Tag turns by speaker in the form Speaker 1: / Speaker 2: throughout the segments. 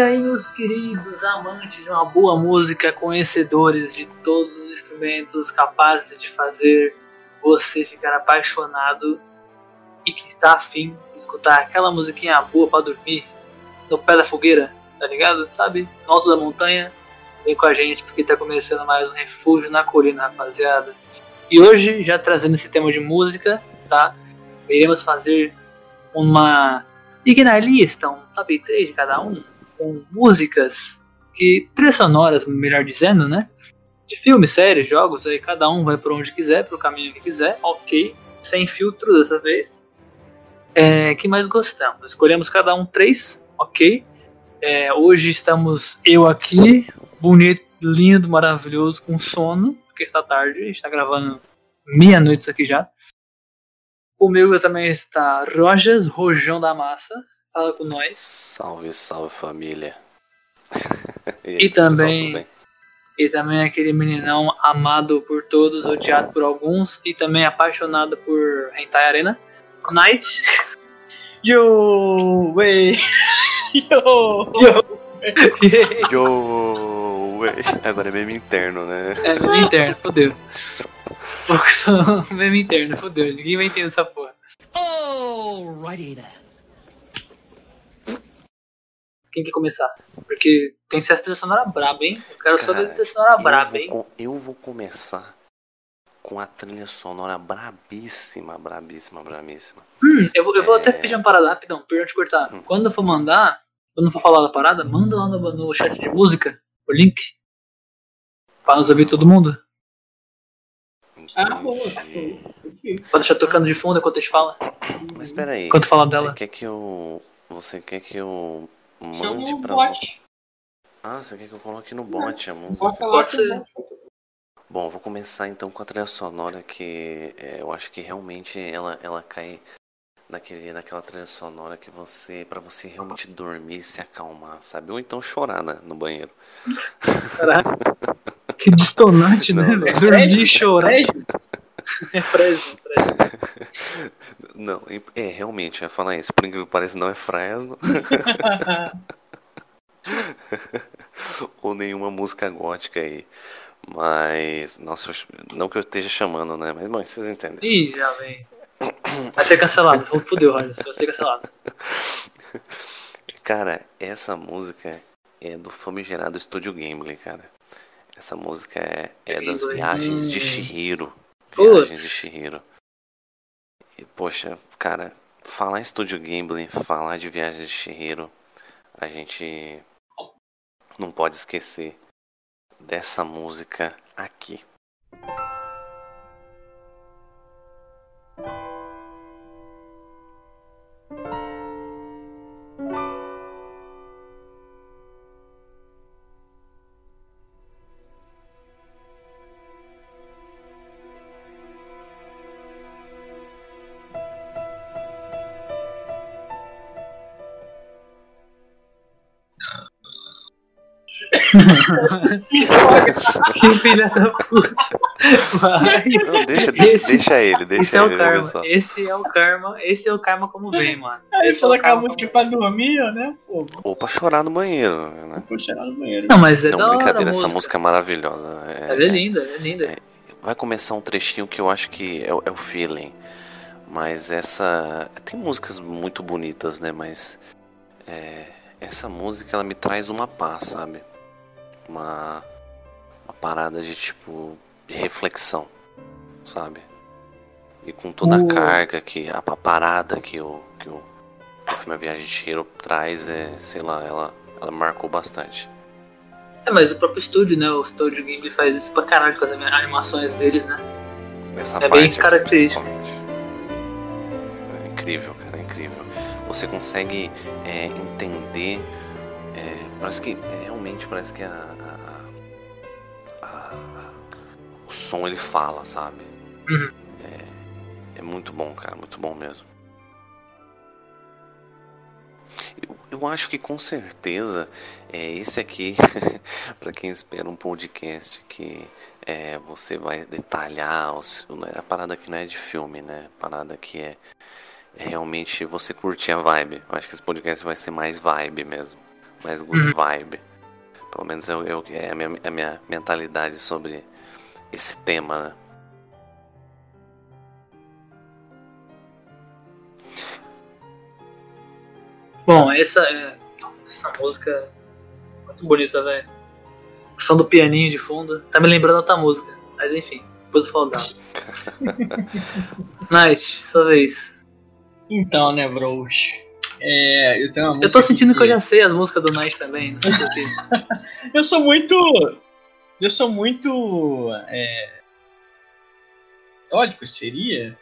Speaker 1: E aí, meus queridos amantes de uma boa música, conhecedores de todos os instrumentos capazes de fazer você ficar apaixonado e que está afim de escutar aquela musiquinha boa para dormir no pé da fogueira, tá ligado? Sabe? No alto da montanha, vem com a gente porque tá começando mais um refúgio na colina, rapaziada. E hoje, já trazendo esse tema de música, tá? Iremos fazer uma pequena lista, um top 3 de cada um, com músicas que. trilhas sonoras, melhor dizendo, né? De filmes, séries, jogos, aí cada um vai por onde quiser, pro caminho que quiser, ok. Sem filtro dessa vez. É, que mais gostamos? Escolhemos cada um três, ok. É, hoje estamos eu aqui, bonito, lindo, maravilhoso, com sono, porque está tarde, a gente está gravando meia-noite aqui já. Comigo também está Rojas, Rojão da Massa, fala com nós.
Speaker 2: Salve, salve família.
Speaker 1: e, aí, e também e também aquele meninão amado por todos, odiado por alguns e também apaixonado por Hentai Arena. Night.
Speaker 3: Yo, wey.
Speaker 1: Yo. Yo.
Speaker 2: Yo, wey. Agora é meme interno, né?
Speaker 1: É meme interno, fodeu. Poucos são meme interno, fodeu. Ninguém vai entender essa porra. Alrighty then. Quem quer começar? Porque tem essa trilha sonora braba, hein? Eu quero saber a trilha sonora braba, hein?
Speaker 2: Eu vou começar com a trilha sonora brabíssima, brabíssima, brabíssima.
Speaker 1: Hum, eu, vou, eu vou é... até pedir uma parada rapidão, perdão te cortar. Hum. Quando eu for mandar, quando for falar da parada, manda lá no, no chat de música o link. Pra nos ouvir todo mundo.
Speaker 3: Ah, boa.
Speaker 1: Pode deixar tocando de fundo enquanto a gente fala.
Speaker 2: Mas peraí.
Speaker 1: Enquanto fala dela.
Speaker 2: Você quer que eu. Você quer que eu
Speaker 3: mande pra. Bot.
Speaker 2: Ah, você quer que eu coloque no bot a música?
Speaker 3: Pode
Speaker 2: Bom, vou começar então com a trilha sonora que é, eu acho que realmente ela, ela cai naquele, naquela trilha sonora que você. para você realmente dormir e se acalmar, sabe? Ou então chorar né, no banheiro.
Speaker 1: Caraca. que distonante, né? Não, dormir e chorar. É Fresno, Fresno.
Speaker 2: Não, é realmente, ia falar isso. Por incrível que pareça, não é Fresno. Ou nenhuma música gótica aí. Mas, nossa, não que eu esteja chamando, né? Mas, mãe, vocês entendem.
Speaker 1: Ih, já vem. Vai ser cancelado. Fudeu, Roger. Vai ser cancelado.
Speaker 2: Cara, essa música é do famigerado Studio Gimli, cara. Essa música é, é das viagens de Shihiro. Viagens de Shihiro. E, poxa, cara, falar em Studio Gimli, falar de viagens de Shihiro, a gente não pode esquecer dessa música aqui.
Speaker 1: Que filha da puta. Vai.
Speaker 2: Não, deixa, esse, deixa ele, deixa
Speaker 1: esse é
Speaker 2: ele.
Speaker 1: o karma. Esse é o karma. Esse é o karma como vem, mano.
Speaker 3: Aí fala que a música é pra dormir, né? Pô.
Speaker 2: Ou pra chorar no banheiro, né?
Speaker 3: Ou pra chorar no banheiro.
Speaker 1: Não, mas é
Speaker 2: Não,
Speaker 1: da
Speaker 2: brincadeira,
Speaker 1: hora,
Speaker 2: essa música é maravilhosa.
Speaker 1: É, Ela é linda, é linda. É,
Speaker 2: vai começar um trechinho que eu acho que é, é o feeling. Mas essa. Tem músicas muito bonitas, né? Mas. É, essa música ela me traz uma paz, sabe? Uma uma parada de tipo de reflexão, sabe? E com toda a carga que a parada que o que o, que o filme A Viagem de Hiro traz é, sei lá, ela ela marcou bastante.
Speaker 1: É, mas o próprio estúdio, né? O estúdio Ghibli faz isso pra caralho com as animações deles, né?
Speaker 2: Essa
Speaker 1: é bem característico.
Speaker 2: É incrível, cara, é incrível. Você consegue é, entender. É, parece que realmente parece que a, o som ele fala, sabe?
Speaker 1: Uhum.
Speaker 2: É, é muito bom, cara, muito bom mesmo. Eu, eu acho que com certeza é esse aqui, para quem espera um podcast que é, você vai detalhar os, a parada que não é de filme, né? A parada que é, é realmente você curtir a vibe. Eu acho que esse podcast vai ser mais vibe mesmo. mais good
Speaker 1: Uhum.
Speaker 2: vibe. Pelo menos que- é a, minha, a minha mentalidade sobre esse tema, né?
Speaker 1: Bom, essa é. Essa música é muito bonita, velho. O som do pianinho de fundo. Tá me lembrando outra música. Mas enfim, depois eu falo dela. Night, sua vez.
Speaker 3: Então, né, bros? É, eu tenho uma música.
Speaker 1: Eu tô sentindo que eu
Speaker 3: aqui
Speaker 1: já sei as músicas do Night também, não sei porquê.
Speaker 3: Eu sou muito. Eu sou muito. É. Católico seria?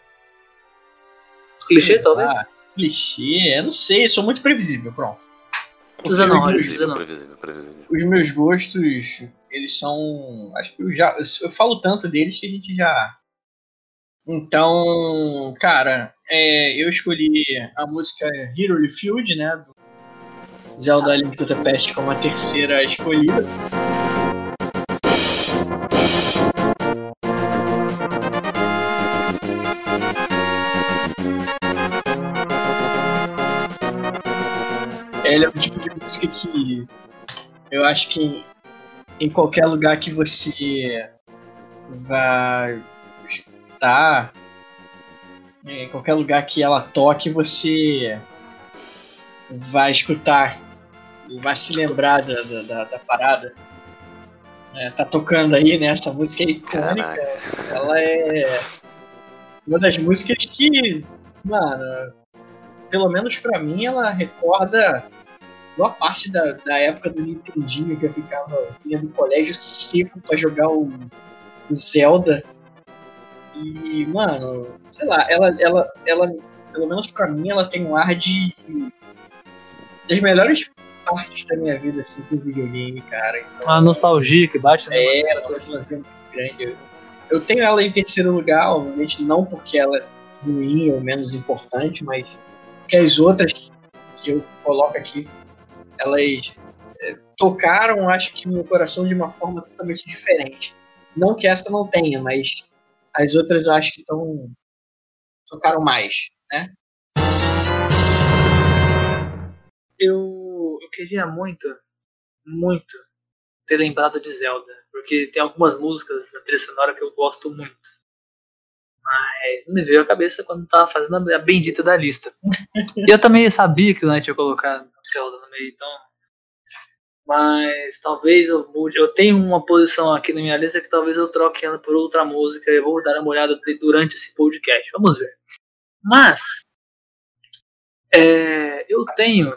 Speaker 1: Clichê,
Speaker 3: Sei
Speaker 1: talvez?
Speaker 3: lá, clichê, eu não sei, eu sou muito previsível, pronto.
Speaker 1: Precisa não,
Speaker 2: Previsível,
Speaker 1: precisa não.
Speaker 2: previsível, previsível.
Speaker 3: Os meus gostos, eles são. Acho que eu já. Eu falo tanto deles que a gente já. Então, cara, é, eu escolhi a música Hero Field, né? Do Zelda Link to the Past como a terceira escolhida. Ela é o tipo de música que eu acho que em qualquer lugar que você vai escutar, em qualquer lugar que ela toque, você vai escutar e vai se lembrar da, da, da- da parada. É, tá tocando aí, né? Essa música é icônica.
Speaker 2: Caraca.
Speaker 3: Ela é uma das músicas que, mano, pelo menos pra mim, ela recorda boa parte da, da época do Nintendinho que eu ficava vinha do colégio seco pra jogar o, o Zelda. E, mano, sei lá, ela, ela, ela, pelo menos pra mim, ela tem um ar de. das melhores partes da minha vida, assim, com videogame, cara. Então,
Speaker 1: Uma nostalgia que bate, né?
Speaker 3: é, ela música muito grande. Eu- tenho ela em terceiro lugar, obviamente, não porque ela é ruim ou menos importante, mas porque as outras que eu coloco aqui, elas é, tocaram, acho que, meu coração de uma forma totalmente diferente. Não que essa não tenha, mas as outras eu acho que estão. tocaram mais, né?
Speaker 1: Eu, eu queria muito, muito ter lembrado de Zelda. Porque tem algumas músicas da trilha sonora que eu gosto muito. Mas não me veio à cabeça quando tava fazendo a a bendita da lista. E eu também sabia que o Night ia colocar Zelda no meio, então. Mas talvez eu mude. Eu tenho uma posição aqui na minha lista que talvez eu troque ela por outra música. Eu vou dar uma olhada durante esse podcast. Vamos ver. Mas. é, eu tenho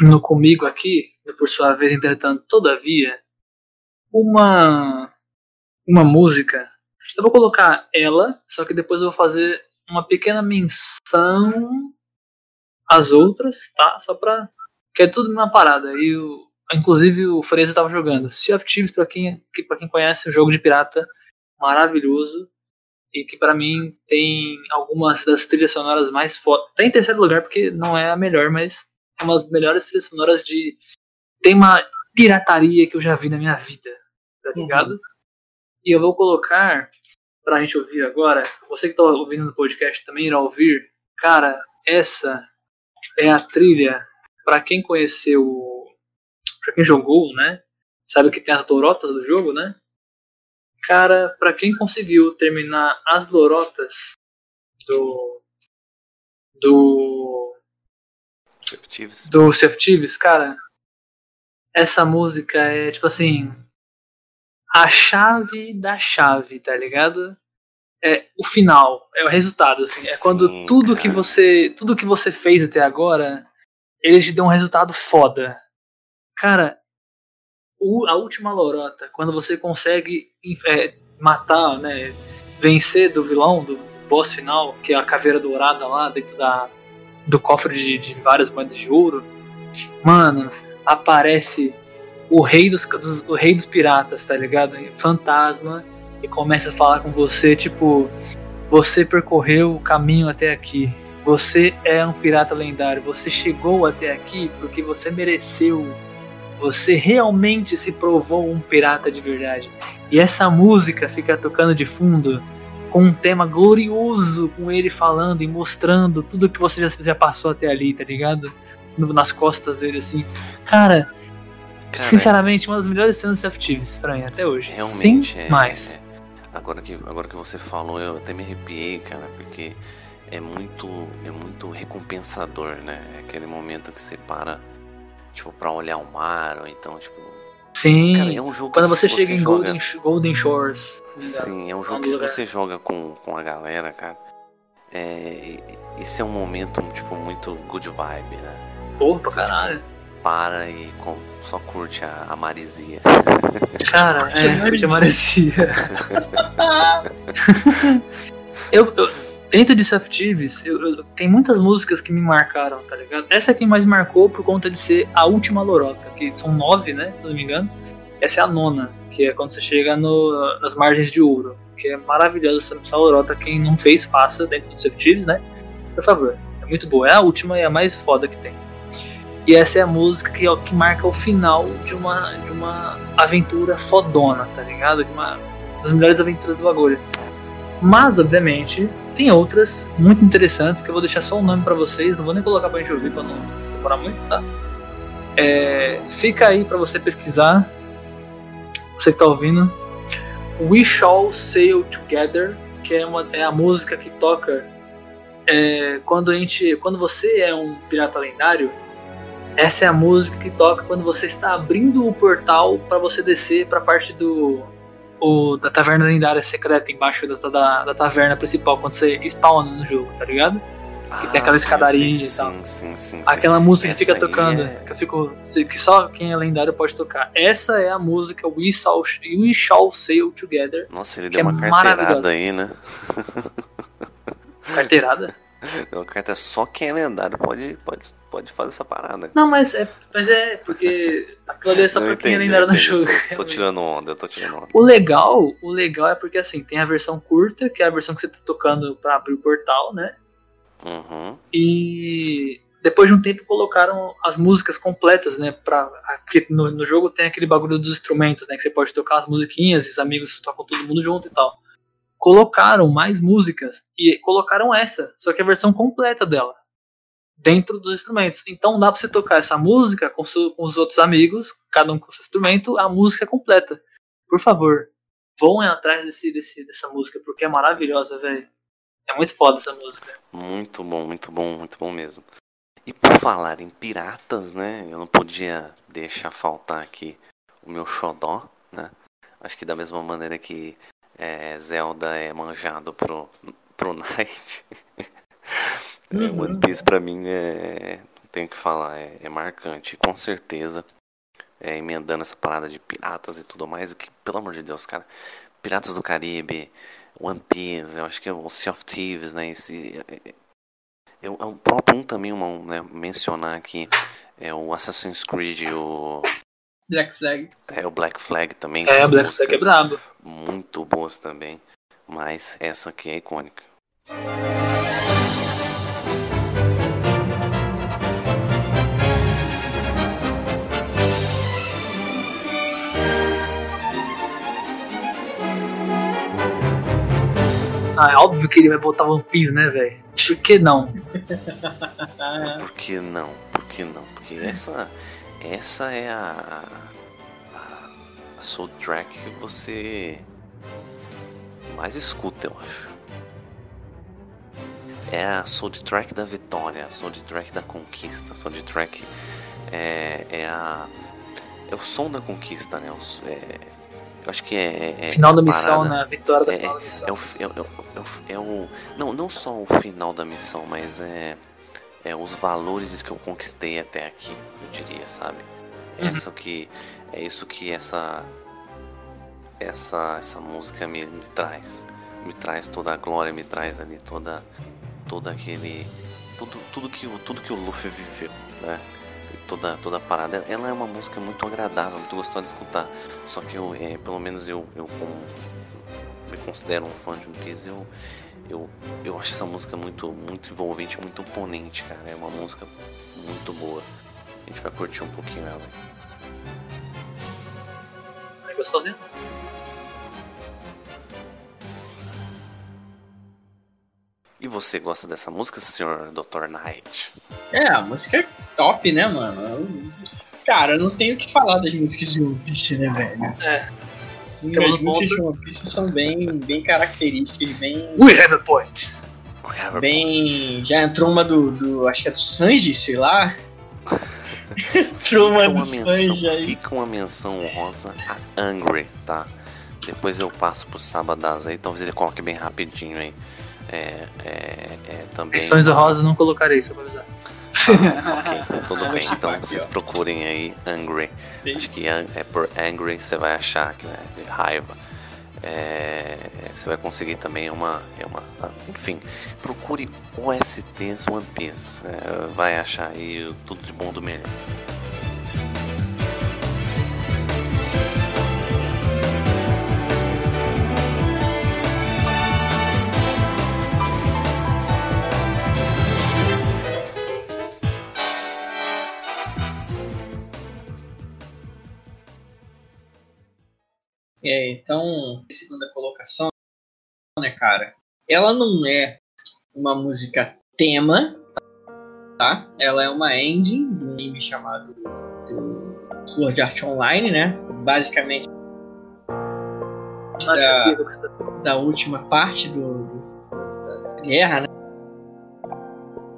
Speaker 1: no comigo aqui, por sua vez, entretanto, todavia, uma uma música. Eu vou colocar ela, só que depois eu vou fazer uma pequena menção às outras, tá? Só pra. Que é tudo uma parada. E o, inclusive o Freeza tava jogando. Sea of Thieves, pra quem, que, pra quem conhece, é um jogo de pirata maravilhoso. E que pra mim tem algumas das trilhas sonoras mais fodas. Tá em terceiro lugar porque não é a melhor, mas é uma das melhores trilhas sonoras de tema pirataria que eu já vi na minha vida, tá ligado? E eu vou colocar pra gente ouvir agora. Você que tá ouvindo no podcast também irá ouvir. Cara, essa é a trilha pra quem conheceu, pra quem jogou, né? Sabe que tem as lorotas do jogo, né? Cara, pra quem conseguiu terminar as lorotas do do do Sea of Thieves, cara, essa música é tipo assim a chave da chave, tá ligado? É o final, é o resultado, assim, é quando
Speaker 2: Sim,
Speaker 1: tudo que
Speaker 2: cara.
Speaker 1: você, tudo que você fez até agora, eles te dão um resultado foda. Cara, o- a última lorota, quando você consegue é, matar, né, vencer do vilão, do boss final, que é a caveira dourada lá dentro da, do cofre de, de várias moedas de ouro, mano, aparece o rei dos, dos- o rei dos piratas, tá ligado? Fantasma e começa a falar com você, tipo, você percorreu o caminho até aqui. Você é um pirata lendário. Você chegou até aqui porque você mereceu. Você realmente se provou um pirata de verdade. E essa música fica tocando de fundo com um tema glorioso, com ele falando e mostrando tudo que você já, já passou até ali, tá ligado? nas costas dele, assim. Cara,
Speaker 2: Cara,
Speaker 1: sinceramente, uma das melhores cenas Thieves pra mim até hoje.
Speaker 2: Realmente,
Speaker 1: Sim,
Speaker 2: é,
Speaker 1: mais.
Speaker 2: é. Agora que, agora que você falou, eu até me arrepiei, cara, porque é muito, é muito recompensador, né? É aquele momento que você para, tipo, pra olhar o mar, ou então, tipo.
Speaker 1: Sim.
Speaker 2: Cara, é um jogo
Speaker 1: Quando você
Speaker 2: se
Speaker 1: chega em
Speaker 2: joga-
Speaker 1: Golden, Golden Shores. tá?
Speaker 2: Sim, é um jogo que se
Speaker 1: é-
Speaker 2: você joga com, com a galera, cara. É, esse é um momento, tipo, muito good vibe, né?
Speaker 1: Porra, pra caralho.
Speaker 2: Para e com- só curte a, a marisia.
Speaker 1: Cara,
Speaker 3: Que
Speaker 1: é,
Speaker 3: maresia.
Speaker 1: que maresia. eu, eu, dentro de Soft Thieves, eu, eu- tem muitas músicas que me marcaram, tá ligado? Essa é quem mais marcou por conta de ser a última lorota, que são nove, né? Se não me engano. Essa é a nona, que é quando você chega no- nas margens de ouro. Que é maravilhosa essa, essa lorota. Quem não fez, faça dentro do Soft Thieves, né? Por favor. É muito boa. É a última e a mais foda que tem. E essa é a música que, ó, que marca o final de uma, de uma aventura fodona, tá ligado? De uma das melhores aventuras do bagulho. Mas, obviamente, tem outras muito interessantes que eu vou deixar só o nome pra vocês, não vou nem colocar pra gente ouvir pra não demorar muito, tá? É, fica aí pra você pesquisar, você que tá ouvindo. We Shall Sail Together, que é, uma, é a música que toca é, quando a gente, quando você é um pirata lendário essa é a música que toca quando você está abrindo o portal para você descer para a parte do o, da taverna lendária secreta embaixo da, da, da taverna principal quando você spawna no jogo, tá ligado?
Speaker 2: Que
Speaker 1: tem aquela escadaria e
Speaker 2: sim,
Speaker 1: tal.
Speaker 2: Sim, sim, sim.
Speaker 1: Aquela música que
Speaker 2: Essa
Speaker 1: fica
Speaker 2: aí
Speaker 1: tocando,
Speaker 2: é-
Speaker 1: que fico que só quem é lendário pode tocar. Essa é a música We Shall, We Shall Sail Together,
Speaker 2: Nossa, ele
Speaker 1: que
Speaker 2: deu
Speaker 1: é
Speaker 2: uma carteirada
Speaker 1: maravilhosa.
Speaker 2: aí, né?
Speaker 1: carteirada.
Speaker 2: Deu uma carta só quem é lendário pode, pode, pode fazer essa parada.
Speaker 1: Não, mas é, mas é porque aquilo ali é só
Speaker 2: Eu
Speaker 1: pra quem é lendário no jogo.
Speaker 2: Tô, tô tirando onda, eu tô tirando onda.
Speaker 1: O legal, o legal é porque assim, tem a versão curta, que é a versão que você tá tocando pra abrir o portal, né?
Speaker 2: Uhum.
Speaker 1: E depois de um tempo colocaram as músicas completas, né? Pra, porque no, no jogo tem aquele bagulho dos instrumentos, né? Que você pode tocar as musiquinhas os amigos tocam todo mundo junto e tal. Colocaram mais músicas e colocaram essa, só que a versão completa dela. Dentro dos instrumentos. Então dá pra você tocar essa música com, seu- com os outros amigos, cada um com seu instrumento, a música completa. Por favor, vão atrás desse, desse, dessa música, porque é maravilhosa, velho. É muito foda essa música.
Speaker 2: Muito bom, muito bom, muito bom mesmo. E por falar em piratas, né? Eu não podia deixar faltar aqui o meu xodó, né? Acho que da mesma maneira que é, Zelda é manjado pro, pro Knight. é,
Speaker 3: Uhum.
Speaker 2: One Piece pra mim é. Não tenho que falar, é, é marcante. Com certeza, é, emendando essa parada de piratas e tudo mais, que, pelo amor de Deus, cara. Piratas do Caribe, One Piece, eu acho que é o Sea of Thieves, né? Esse, é, é, é o próprio um também, uma, né, mencionar aqui, é o Assassin's Creed, o,
Speaker 3: Black Flag.
Speaker 2: é, o Black Flag também.
Speaker 1: É, Black Flag é brabo.
Speaker 2: Muito boas também, mas essa aqui é icônica.
Speaker 1: Ah, é óbvio que ele vai botar One Piece, né, velho? Por que não?
Speaker 2: Por que não? Por que não? Porque essa, essa é a, a, a soul track que você mais escuta, eu acho. É a soundtrack da vitória, a soundtrack da conquista, a soundtrack é, é a é o som da conquista, né? Os- é- eu acho que é, é-
Speaker 1: Final
Speaker 2: é
Speaker 1: da
Speaker 2: a
Speaker 1: missão, né? A vitória da
Speaker 2: é-
Speaker 1: final da missão.
Speaker 2: é o, fi- é, o- é o- é o- é o- não, não só o final da missão, mas é, é os valores que eu conquistei até aqui, eu diria, sabe?
Speaker 1: Uhum.
Speaker 2: Essa que é isso que essa essa essa música me, me traz, me traz toda a glória, me traz ali toda toda aquele tudo tudo que o tudo que o Luffy viveu, né? Toda, toda a parada, ela é uma música muito agradável, muito gostosa de escutar. Só que eu, é, pelo menos eu, eu como me considero um fã de One Piece, eu, eu, eu acho essa música muito, muito envolvente, muito imponente, cara. É uma música muito boa. A gente vai curtir um pouquinho ela.
Speaker 1: É gostosinho?
Speaker 2: E você gosta dessa música, senhor Dr. Knight?
Speaker 3: É, a música é top, né, mano? Cara, eu não tenho o que falar das músicas de Piece, né, velho?
Speaker 1: É.
Speaker 3: As
Speaker 1: Temos
Speaker 3: músicas de One Piece são bem, bem características, bem.
Speaker 1: We have a point.
Speaker 3: Bem. Já entrou uma do. do acho que é do Sanji, sei lá. entrou uma
Speaker 2: Fica
Speaker 3: do
Speaker 2: uma menção,
Speaker 3: Sanji aí.
Speaker 2: fica uma menção honrosa a Angry, tá? Depois eu passo pro Sabadás aí, talvez ele coloque bem rapidinho aí. É, é, é também.
Speaker 1: Menções honrosas não colocarei, só pra avisar.
Speaker 2: Ok, tudo bem. Então vocês procurem aí Angry. Acho que é por Angry você vai achar que né, de raiva. É, você vai conseguir também uma, é uma. Enfim, procure OSTs One Piece. é, vai achar aí tudo de bom do melhor.
Speaker 3: É, então, segunda colocação, né, cara? Ela não é uma música tema, tá? Ela é uma ending de um anime chamado do Sword Art Online, né? Basicamente da, da última parte do, do- da guerra, né?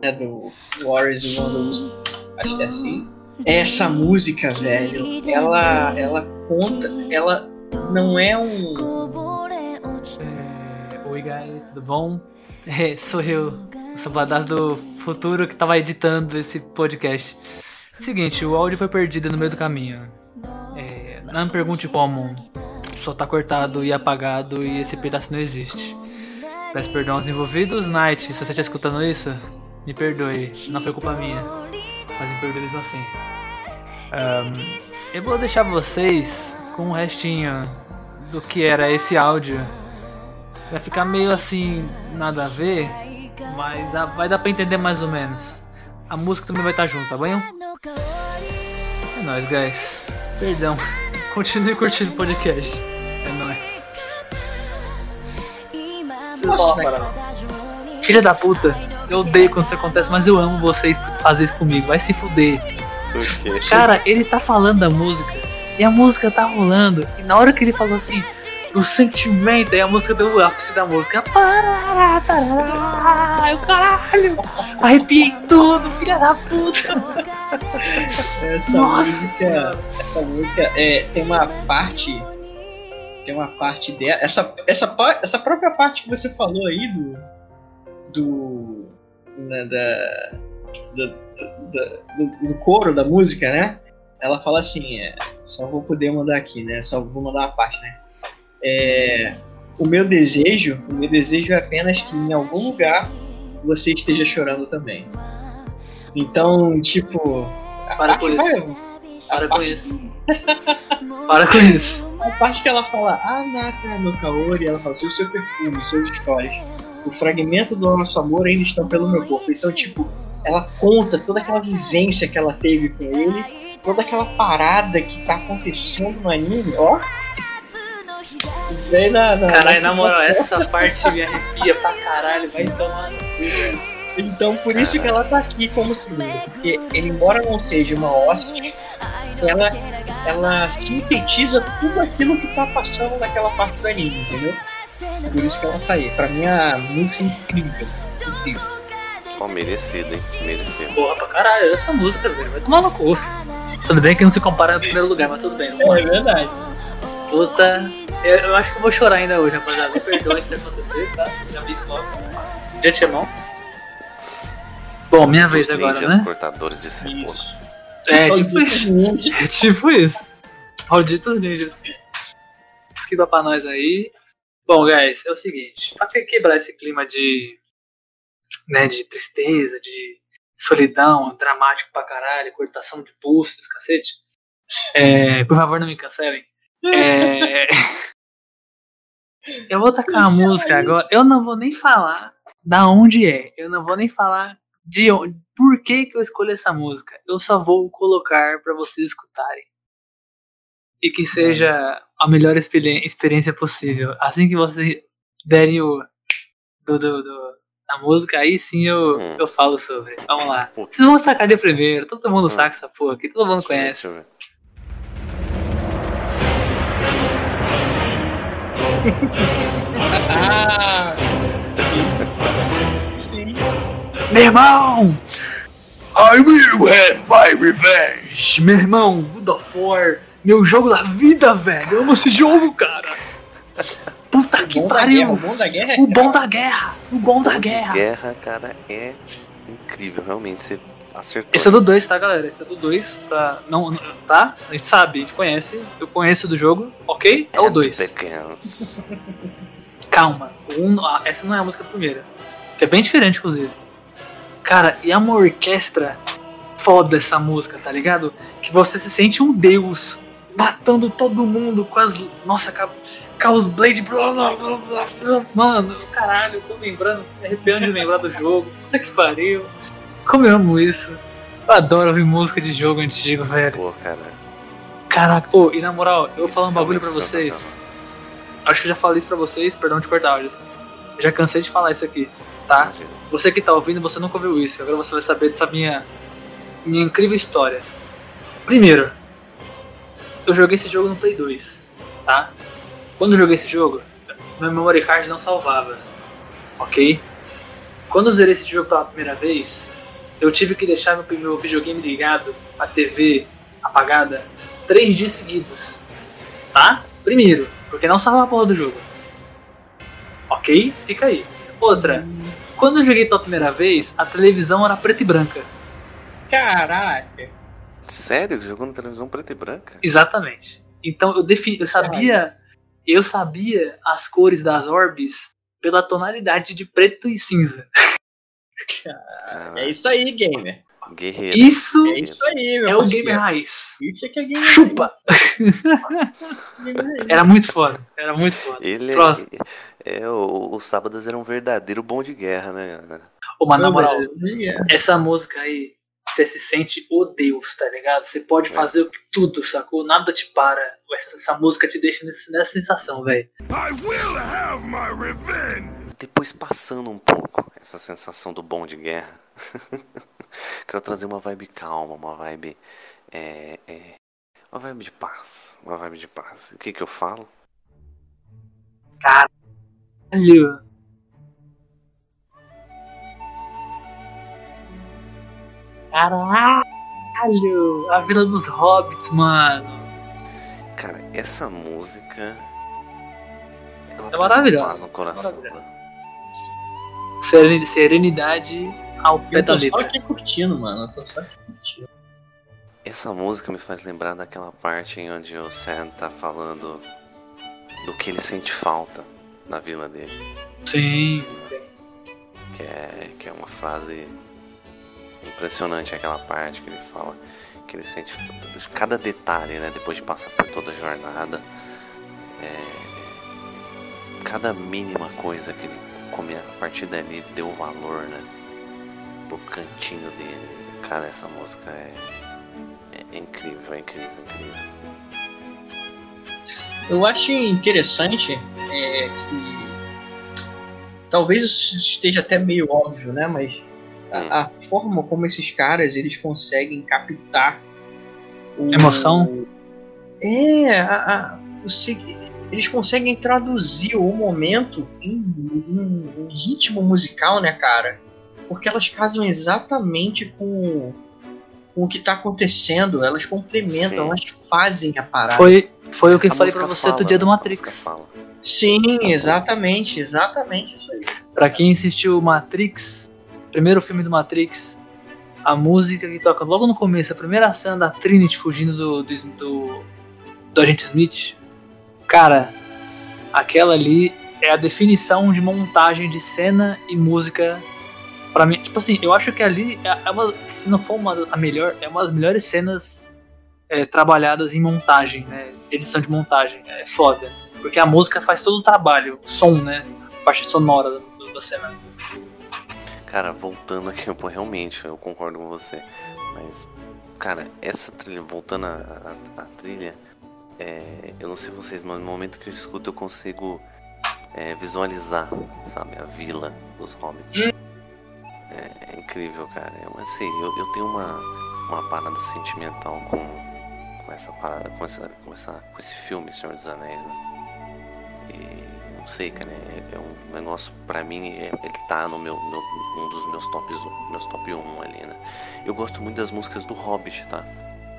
Speaker 3: né, Do Warriors Wonder acho que é assim. Essa música, velho, ela, ela conta, ela não é um
Speaker 1: É, Oi, guys, tudo bom? É, sou eu, o Sabadás do futuro que tava editando esse podcast. Seguinte, o áudio foi perdido no meio do caminho. É, não me pergunte como. Só tá cortado e apagado e esse pedaço não existe. Peço perdão aos envolvidos. Night, se você tá escutando isso, me perdoe. Não foi culpa minha. Mas me perdoe assim. Ahn, eu vou deixar vocês com o restinho do que era esse áudio. Vai ficar meio assim, nada a ver, mas dá- vai dar pra entender mais ou menos. A música também vai estar junto, tá bom? É nóis, guys. Perdão. Continue curtindo o podcast. É nóis.
Speaker 3: Nossa, né?
Speaker 1: Filha da puta, eu odeio quando isso acontece, mas eu amo vocês por fazer isso comigo. Vai se fuder. Cara, ele tá falando da música e a música tá rolando. E na hora que ele falou assim, do sentimento, aí a música deu o ápice da música. Parará, tarará, eu caralho, arrepiei tudo, filha da puta.
Speaker 3: Essa
Speaker 1: Nossa
Speaker 3: música, essa música é, tem uma parte, tem uma parte dela, essa, essa, essa própria parte que você falou aí do, do, né, da, do, do, do, do coro da música, né? Ela fala assim, é, só vou poder mandar aqui, né? Só vou mandar uma parte, né? É, o meu desejo, o meu desejo é apenas que em algum lugar você esteja chorando também. Então, tipo,
Speaker 1: Para com
Speaker 3: vai-
Speaker 1: isso. Para com isso. Para com isso.
Speaker 3: A parte que ela fala, ah, Naka no Kaori, ela fala, sou seu perfume, suas histórias. O fragmento do nosso amor ainda estão pelo meu corpo. Então, tipo, ela conta toda aquela vivência que ela teve com ele, toda aquela parada que tá acontecendo no anime, ó. Vem na, na,
Speaker 1: Caralho, na moral, essa parte me arrepia pra caralho. Vai tomar no cu, velho.
Speaker 3: Então, por isso que ela tá aqui como segunda. Porque, ele, embora não seja uma host, ela, ela sintetiza tudo aquilo que tá passando naquela parte do anime, entendeu? Por isso que ela tá aí. Pra mim, a música é incrível. Incrível.
Speaker 2: Ó, merecido, hein? Merecido.
Speaker 1: Porra pra caralho, essa música, velho. Vai tomar no cu. Tudo bem que não se compara no primeiro lugar, mas tudo bem.
Speaker 3: É verdade.
Speaker 1: Puta. Eu, eu acho que eu vou chorar ainda hoje, rapaziada. Me perdoe se acontecer, tá? Já me logo. De antemão. Bom, minha vez
Speaker 2: Os
Speaker 1: agora,
Speaker 2: ninjas
Speaker 1: né?
Speaker 2: cortadores de cebola.
Speaker 1: É, tipo isso. É tipo isso. Malditos ninjas. Esquiva pra nós aí. Bom, guys, é o seguinte. Pra que- quebrar esse clima de. né, de tristeza, de solidão, dramático pra caralho, cortação de pulsos, cacete. É, por favor, não me cancelem. É, eu vou tacar a música agora. Eu não vou nem falar da onde é. Eu não vou nem falar de onde, por que, que eu escolhi essa música. Eu só vou colocar pra vocês escutarem. E que seja a melhor experi- experiência possível. Assim que vocês derem o. Do, do, do- A música, aí sim eu,
Speaker 2: Hum.
Speaker 1: eu falo sobre. Vamos lá. Vocês vão sacar de primeiro, todo mundo
Speaker 2: Hum.
Speaker 1: saca essa porra aqui, todo mundo
Speaker 2: Deixa
Speaker 1: conhece.
Speaker 2: deixa.
Speaker 3: Ah! Sim.
Speaker 1: Meu irmão! I will have my revenge! Meu irmão, God of War, meu jogo da vida, velho. Eu amo esse jogo, cara. Puta
Speaker 3: O
Speaker 1: que
Speaker 3: da guerra, o
Speaker 1: pariu!
Speaker 3: bom da guerra é
Speaker 1: O bom
Speaker 3: cara,
Speaker 1: da guerra! O bom da guerra!
Speaker 2: guerra, cara, é incrível. Realmente, você acertou.
Speaker 1: Esse é do 2, tá, galera? Esse é do 2. Pra... Não, não- tá? A gente sabe, a gente conhece. Eu conheço do jogo, ok? É o 2.
Speaker 2: Pequenos.
Speaker 1: Calma. Um, ah, essa não é a música do primeiro. Que é bem diferente, inclusive. Cara, e é uma orquestra foda essa música, tá ligado? Que você se sente um deus matando todo mundo com as. Nossa, com, a- com os Blade. blá, blá, blá, blá, blá. Mano, caralho, tô lembrando, arrepiando de lembrar do jogo. Puta que pariu. Como eu amo isso. Eu adoro ouvir música de jogo antigo, velho.
Speaker 2: Pô, cara.
Speaker 1: Caraca, ô, e na moral, eu vou falar um bagulho pra
Speaker 2: é
Speaker 1: vocês. Acho que eu já falei isso pra vocês, perdão de cortar, Alisson. Já cansei de falar isso aqui, tá?
Speaker 2: Imagina.
Speaker 1: Você que tá ouvindo, você nunca ouviu isso. Agora você vai saber dessa minha, minha incrível história. Primeiro, eu joguei esse jogo no Play 2, tá? Quando eu joguei esse jogo, meu memory card não salvava, ok? Quando eu zerei esse jogo pela primeira vez, eu tive que deixar meu, meu videogame ligado, a TV apagada, três dias seguidos, tá? Primeiro, porque não salvava a porra do jogo. Ok? Fica aí. Outra, quando eu joguei pela primeira vez, a televisão era preta e branca.
Speaker 3: Caraca.
Speaker 2: Sério? Jogou na televisão preta e branca?
Speaker 1: Exatamente. Então eu defini, eu sabia, eu sabia as cores das orbes pela tonalidade de preto e cinza.
Speaker 3: É isso aí, gamer.
Speaker 2: guerreiro.
Speaker 1: Isso
Speaker 3: É isso aí, meu
Speaker 1: é o gamer raiz.
Speaker 3: Isso é que é gamer
Speaker 1: Chupa! Era muito foda, era muito foda.
Speaker 2: Ele é,
Speaker 1: Próximo.
Speaker 2: é o, os sábados era um verdadeiro bom de guerra, né?
Speaker 1: Ô, mas na moral,
Speaker 3: É.
Speaker 1: essa música aí, você se sente o Deus, tá ligado? Você pode
Speaker 2: É.
Speaker 1: fazer tudo, sacou? Nada te para. Essa, essa música te deixa nesse- nessa sensação, velho.
Speaker 4: I will have my revenge!
Speaker 2: Depois passando um pouco essa sensação do bom de guerra, quero trazer uma vibe calma, uma vibe. É, é, uma vibe de paz. Uma vibe de paz. O que que eu falo?
Speaker 1: Caralho. Caralho! A Vila dos Hobbits, mano.
Speaker 2: Cara, essa música. Ela
Speaker 1: É maravilhosa,
Speaker 2: paz no coração.
Speaker 1: maravilhosa.
Speaker 2: né?
Speaker 1: Seren- Serenidade ao pé
Speaker 3: Eu
Speaker 1: da
Speaker 3: tô só
Speaker 1: letra.
Speaker 3: aqui curtindo, mano. Eu tô só aqui curtindo.
Speaker 2: Essa música me faz lembrar daquela parte em onde o Sam tá falando do que ele sente falta na vila dele.
Speaker 1: Sim, sim.
Speaker 2: Que é, que é uma frase impressionante aquela parte que ele fala que ele sente cada detalhe, né? Depois de passar por toda a jornada. é, cada mínima coisa que ele come a partir dali deu valor, né? Pro cantinho dele. Cara, essa música é, é incrível, é incrível, é incrível.
Speaker 3: Eu acho interessante é, que talvez esteja até meio óbvio, né? Mas a, a forma como esses caras eles conseguem captar o,
Speaker 1: Emoção?
Speaker 3: É, a, a- o se- eles conseguem traduzir o momento em, em- em ritmo musical, né, cara? Porque elas casam exatamente com, com o que tá acontecendo, elas complementam,
Speaker 2: Sim.
Speaker 3: elas fazem a parada.
Speaker 1: Foi, foi o que eu
Speaker 2: A
Speaker 1: falei pra
Speaker 2: música
Speaker 1: você do dia do
Speaker 2: né?
Speaker 1: Matrix.
Speaker 3: Sim, exatamente, exatamente isso aí.
Speaker 1: Pra quem assistiu Matrix, primeiro filme do Matrix, a música que toca logo no começo, a primeira cena da Trinity fugindo do, do, do, do agente Smith, cara, aquela ali é a definição de montagem de cena e música pra mim. Tipo assim, eu acho que ali, é é uma, se não for uma, a melhor, é uma das melhores cenas é, trabalhadas em montagem, né? Edição de montagem. É foda. Porque a música faz todo o trabalho, som, né? A parte sonora da cena.
Speaker 2: Cara, voltando aqui, pô, realmente, eu concordo com você. Mas, cara, essa trilha, voltando à à- à trilha, é, eu não sei vocês, mas no momento que eu escuto eu consigo é, visualizar, sabe, a vila dos hobbits. incrível, cara. Eu, assim, eu, eu tenho uma, uma parada sentimental com, com essa parada, com, essa, com, essa, com esse filme, Senhor dos Anéis, né? E não sei, cara, é, é um negócio, pra mim, é, ele tá no meu, meu, um dos meus tops, meus top 1 ali, né? Eu gosto muito das músicas do Hobbit, tá?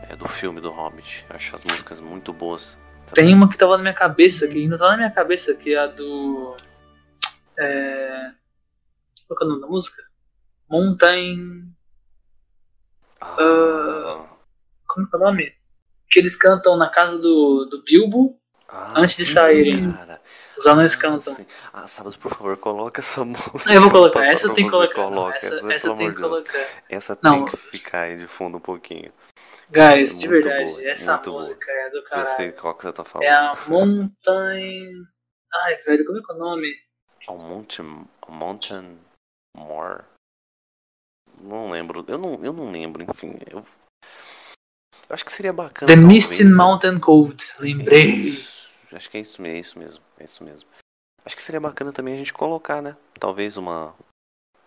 Speaker 2: É, do filme do Hobbit. Acho as músicas muito boas.
Speaker 1: Tem uma que tava na minha cabeça, que ainda tá na minha cabeça, que é a do. É... Qual que é o nome da música? Mountain.
Speaker 2: Ah,
Speaker 1: Como que é o nome? Que eles cantam na casa do, do Bilbo.
Speaker 2: ah,
Speaker 1: antes de
Speaker 2: sim,
Speaker 1: saírem.
Speaker 2: cara.
Speaker 1: Os anões cantam.
Speaker 2: Sim. Ah, sábado, por favor, coloca essa música.
Speaker 1: Eu vou colocar, essa tem que colocar. não,
Speaker 2: coloca
Speaker 1: essa
Speaker 2: essa,
Speaker 1: essa tem que colocar.
Speaker 2: Essa
Speaker 1: Não.
Speaker 2: tem que ficar aí de fundo um pouquinho.
Speaker 1: Guys,
Speaker 2: É
Speaker 1: de verdade,
Speaker 2: boa,
Speaker 1: essa
Speaker 2: muito boa.
Speaker 1: música é do
Speaker 2: Eu
Speaker 1: caralho.
Speaker 2: sei qual que você tá falando.
Speaker 1: É a Mountain. Ai, velho, como é que é o nome?
Speaker 2: A Mountain, a Mountain More. Não lembro. Eu não, eu não lembro, enfim. Eu, eu acho que seria bacana.
Speaker 1: The Misty
Speaker 2: né?
Speaker 1: Mountain Code. Lembrei.
Speaker 2: Isso. Acho que é isso, é isso mesmo. É isso mesmo. Acho que seria bacana também a gente colocar, né? Talvez uma,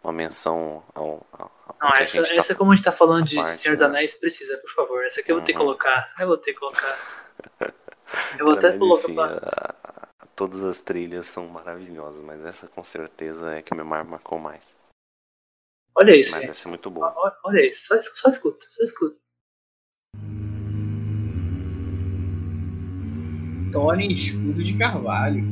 Speaker 2: uma menção ao. ao,
Speaker 1: Não, essa,
Speaker 2: tá
Speaker 1: essa como a gente tá falando de, de
Speaker 2: parte,
Speaker 1: Senhor dos
Speaker 2: né?
Speaker 1: Anéis, precisa, por favor. Essa aqui eu vou ter que
Speaker 2: Uhum.
Speaker 1: colocar. Eu vou ter que colocar. Eu vou até
Speaker 2: mas
Speaker 1: colocar
Speaker 2: enfim,
Speaker 1: pra...
Speaker 2: a- a- todas as trilhas são maravilhosas, mas essa com certeza é que me mar- marcou mais.
Speaker 1: Olha isso,
Speaker 2: Mas
Speaker 1: gente.
Speaker 2: essa é muito boa.
Speaker 1: Olha- Olha isso, só, só escuta, só escuta.
Speaker 3: Tony Escudo de Carvalho.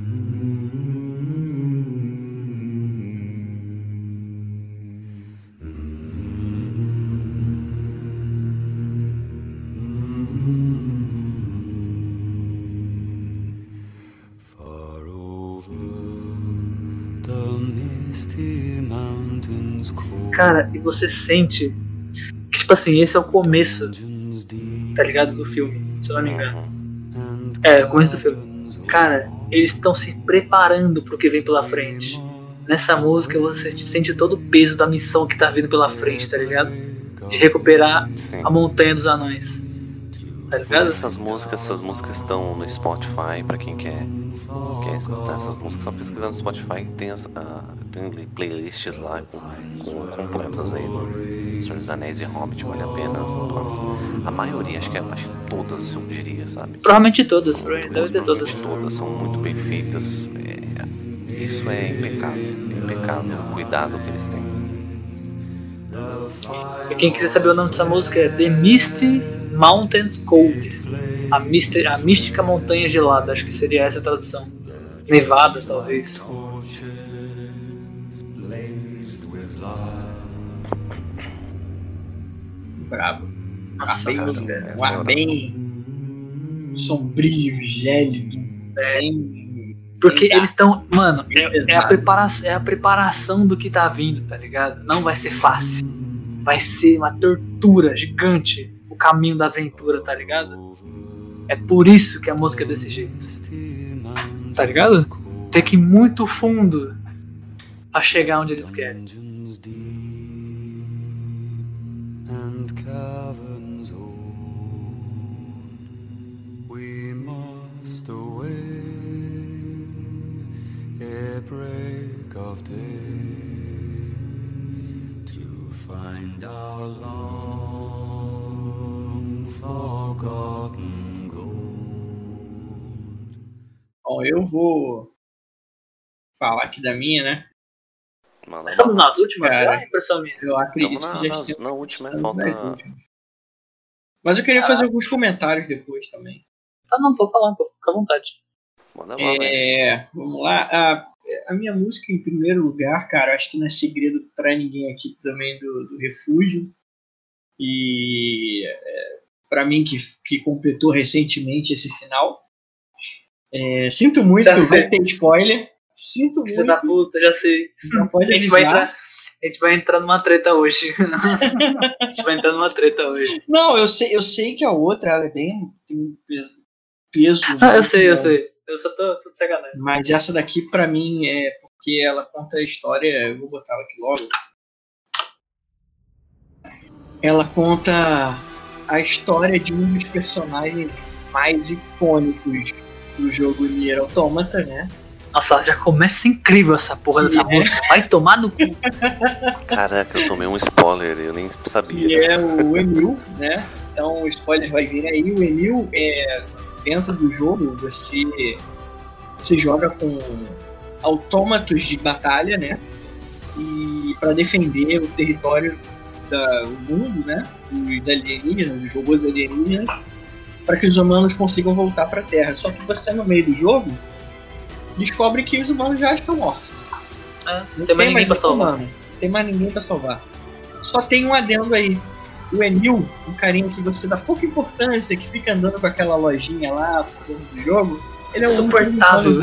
Speaker 1: Cara, e você sente que, tipo assim, esse é o começo, tá ligado? Do filme, se eu não me engano. É, começo do filme. Cara, eles estão se preparando pro que vem pela frente. Nessa música você sente todo o peso da missão que tá vindo pela frente, tá ligado? De recuperar
Speaker 2: Sim.
Speaker 1: a Montanha dos Anões. Tá ligado?
Speaker 2: Essas músicas, essas músicas estão no Spotify pra quem quer, quer escutar essas músicas. Só pesquisar no Spotify tem, as, ah, tem li- playlists lá com, com- completas aí do Senhor dos Anéis e Hobbit, vale a pena. As- a maioria, acho que, é- acho que todas eu diria, sabe?
Speaker 1: Provavelmente todas, provavelmente todas.
Speaker 2: provavelmente todas são muito bem feitas. É, isso é impecável, é impecável o cuidado que eles têm.
Speaker 1: E quem quiser saber o nome dessa música é The Misty Mountains Cold. A, miste- a mística montanha gelada, acho que seria essa a tradução. Nevada, talvez.
Speaker 3: Brabo.
Speaker 1: Nossa,
Speaker 3: bem,
Speaker 2: cara,
Speaker 3: um
Speaker 2: essa
Speaker 3: ar bem sombrio, gélido.
Speaker 1: É.
Speaker 3: Bem...
Speaker 1: Porque
Speaker 3: bem
Speaker 1: eles estão. Mano, é, é a
Speaker 3: pesado.
Speaker 1: prepara é a preparação do que tá vindo, tá ligado? Não vai ser fácil. Vai ser uma tortura gigante o caminho da aventura, tá ligado? É por isso que a música é desse jeito. Tá ligado? Tem que ir muito fundo pra chegar onde eles querem.
Speaker 5: And caverns old, we must away ere break of day to find our long forgotten gold.
Speaker 3: Bom, eu vou falar aqui da minha, né?
Speaker 2: Mano,
Speaker 1: estamos nas últimas
Speaker 3: Cara.
Speaker 1: já, impressão minha.
Speaker 3: Eu acredito
Speaker 2: na-
Speaker 3: que já
Speaker 2: nas- na última, é, falta-.
Speaker 3: Mas eu queria fazer alguns comentários depois também.
Speaker 1: Ah, não, pode falar, pode ficar à vontade.
Speaker 2: manda lá.
Speaker 3: É, vamos lá. A, a minha música, em primeiro lugar, cara, acho que não é segredo pra ninguém aqui também do, do Refúgio. E é, para mim, que, que completou recentemente esse final. É, sinto muito, vai ter spoiler. Sinto
Speaker 1: Filho da
Speaker 3: muito.
Speaker 1: puta, já sei.
Speaker 3: Já pode
Speaker 1: A gente, vai entrar, a gente vai entrar numa treta hoje. a gente vai entrar numa treta hoje.
Speaker 3: Não, eu sei, eu sei que a outra ela é bem. tem um peso. peso
Speaker 1: Ah, eu
Speaker 3: muito
Speaker 1: sei, eu
Speaker 3: grande.
Speaker 1: sei. Eu só tô, tô sacanagem.
Speaker 3: Mas essa daqui, pra mim, é porque ela conta a história. Eu vou botar ela aqui logo. Ela conta a história de um dos personagens mais icônicos do jogo Nier Automata, né?
Speaker 1: Nossa, já começa incrível essa porra dessa
Speaker 3: É.
Speaker 1: música. Vai tomar no cu.
Speaker 2: Caraca, eu tomei um spoiler, eu nem sabia.
Speaker 3: que é o Emil, né? Então o spoiler vai vir aí. O Emil é dentro do jogo você você joga com autômatos de batalha, né? E para defender o território da, o mundo, né? Dos alienígenas, dos robôs alienígenas, para que os humanos consigam voltar para a Terra. Só que você no meio do jogo descobre que os humanos já estão mortos.
Speaker 1: É, não tem mais ninguém pra salvar.
Speaker 3: humano. Tem mais ninguém pra salvar. Só tem um adendo aí. O Emil, um carinha que você dá pouca importância, que fica andando com aquela lojinha lá dentro do jogo, ele é um
Speaker 1: Insuportável.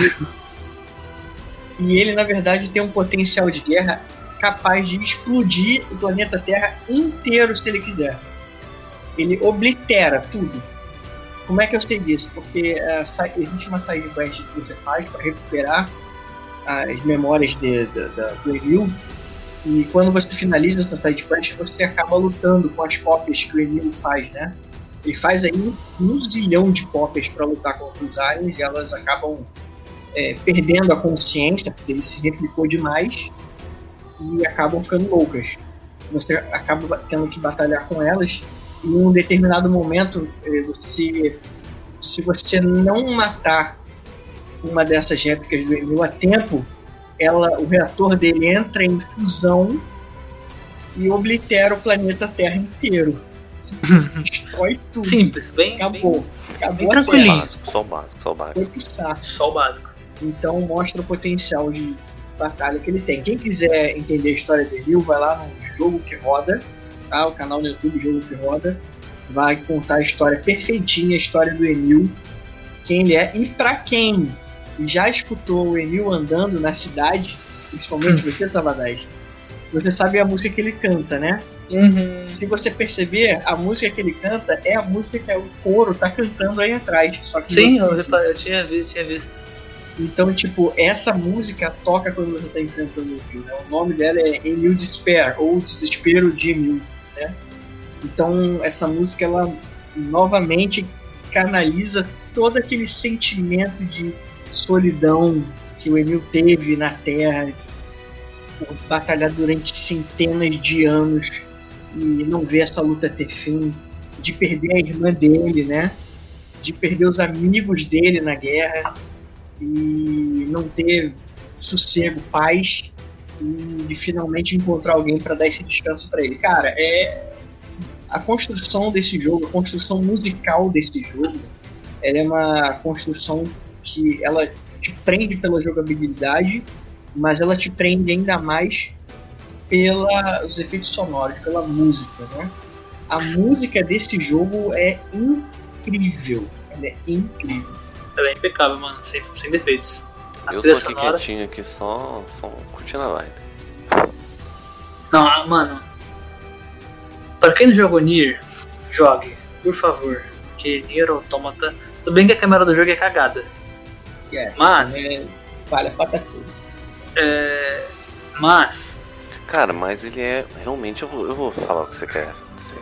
Speaker 3: E ele, na verdade, tem um potencial de guerra capaz de explodir o planeta Terra inteiro se ele quiser. Ele oblitera tudo. Como é que eu sei disso? Porque sa- existe uma side quest que você faz para recuperar as memórias de, de- da- do Emil. E quando você finaliza essa side quest, você acaba lutando com as cópias que o Emil faz, né? Ele faz aí um, um zilhão de cópias para lutar contra os aliens e elas acabam é, perdendo a consciência, porque ele se replicou demais e acabam ficando loucas. Você acaba tendo que batalhar com elas em um determinado momento, eh, você, se você não matar uma dessas réplicas do Emil a tempo, ela, o reator dele entra em fusão e oblitera o planeta Terra inteiro. Destrói tudo.
Speaker 1: Simples, bem, bem
Speaker 3: Acabou. Acabou
Speaker 1: bem
Speaker 3: a
Speaker 2: Só o
Speaker 1: tranquilinho.
Speaker 2: básico, só o básico, só o
Speaker 3: Foi
Speaker 2: básico.
Speaker 1: só o básico.
Speaker 3: Então mostra o potencial de batalha que ele tem. Quem quiser entender a história do Emil, vai lá no Jogo que Roda, tá? O canal no YouTube Jogo que Roda. Vai contar a história perfeitinha, a história do Emil, quem ele é. E pra quem já escutou o Emil andando na cidade, principalmente você, Savadaz, você sabe a música que ele canta, né?
Speaker 1: Uhum.
Speaker 3: Se você perceber, a música que ele canta é a música que o coro tá cantando aí atrás.
Speaker 1: Sim, eu, eu tinha visto, tinha visto.
Speaker 3: então, tipo, essa música toca quando você tá enfrentando o Emil, né? O nome dela é Emil Despair, ou Desespero de Emil, né? Então, essa música, ela novamente canaliza todo aquele sentimento de solidão que o Emil teve na Terra, por batalhar durante centenas de anos e não ver essa luta ter fim, de perder a irmã dele, né? De perder os amigos dele na guerra e não ter sossego, paz e finalmente encontrar alguém para dar esse descanso para ele. Cara, é a construção desse jogo, a construção musical desse jogo, ela é uma construção que ela te prende pela jogabilidade, mas ela te prende ainda mais pelos efeitos sonoros, pela música, né? A música desse jogo é incrível, ela é incrível.
Speaker 1: Ela é impecável, mano, sem, sem defeitos. A
Speaker 2: Eu tô aqui
Speaker 1: sonora.
Speaker 2: quietinho aqui só, só curtindo a live.
Speaker 1: Não, ah, mano. Pra quem não jogou Nier, jogue, por favor. Porque Nier Automata. Tudo bem que a câmera do jogo é cagada.
Speaker 3: É,
Speaker 1: Mas-
Speaker 3: falha pra cacete.
Speaker 1: É, mas.
Speaker 2: Cara, mas ele é realmente. Eu vou, eu vou falar o que você quer dizer?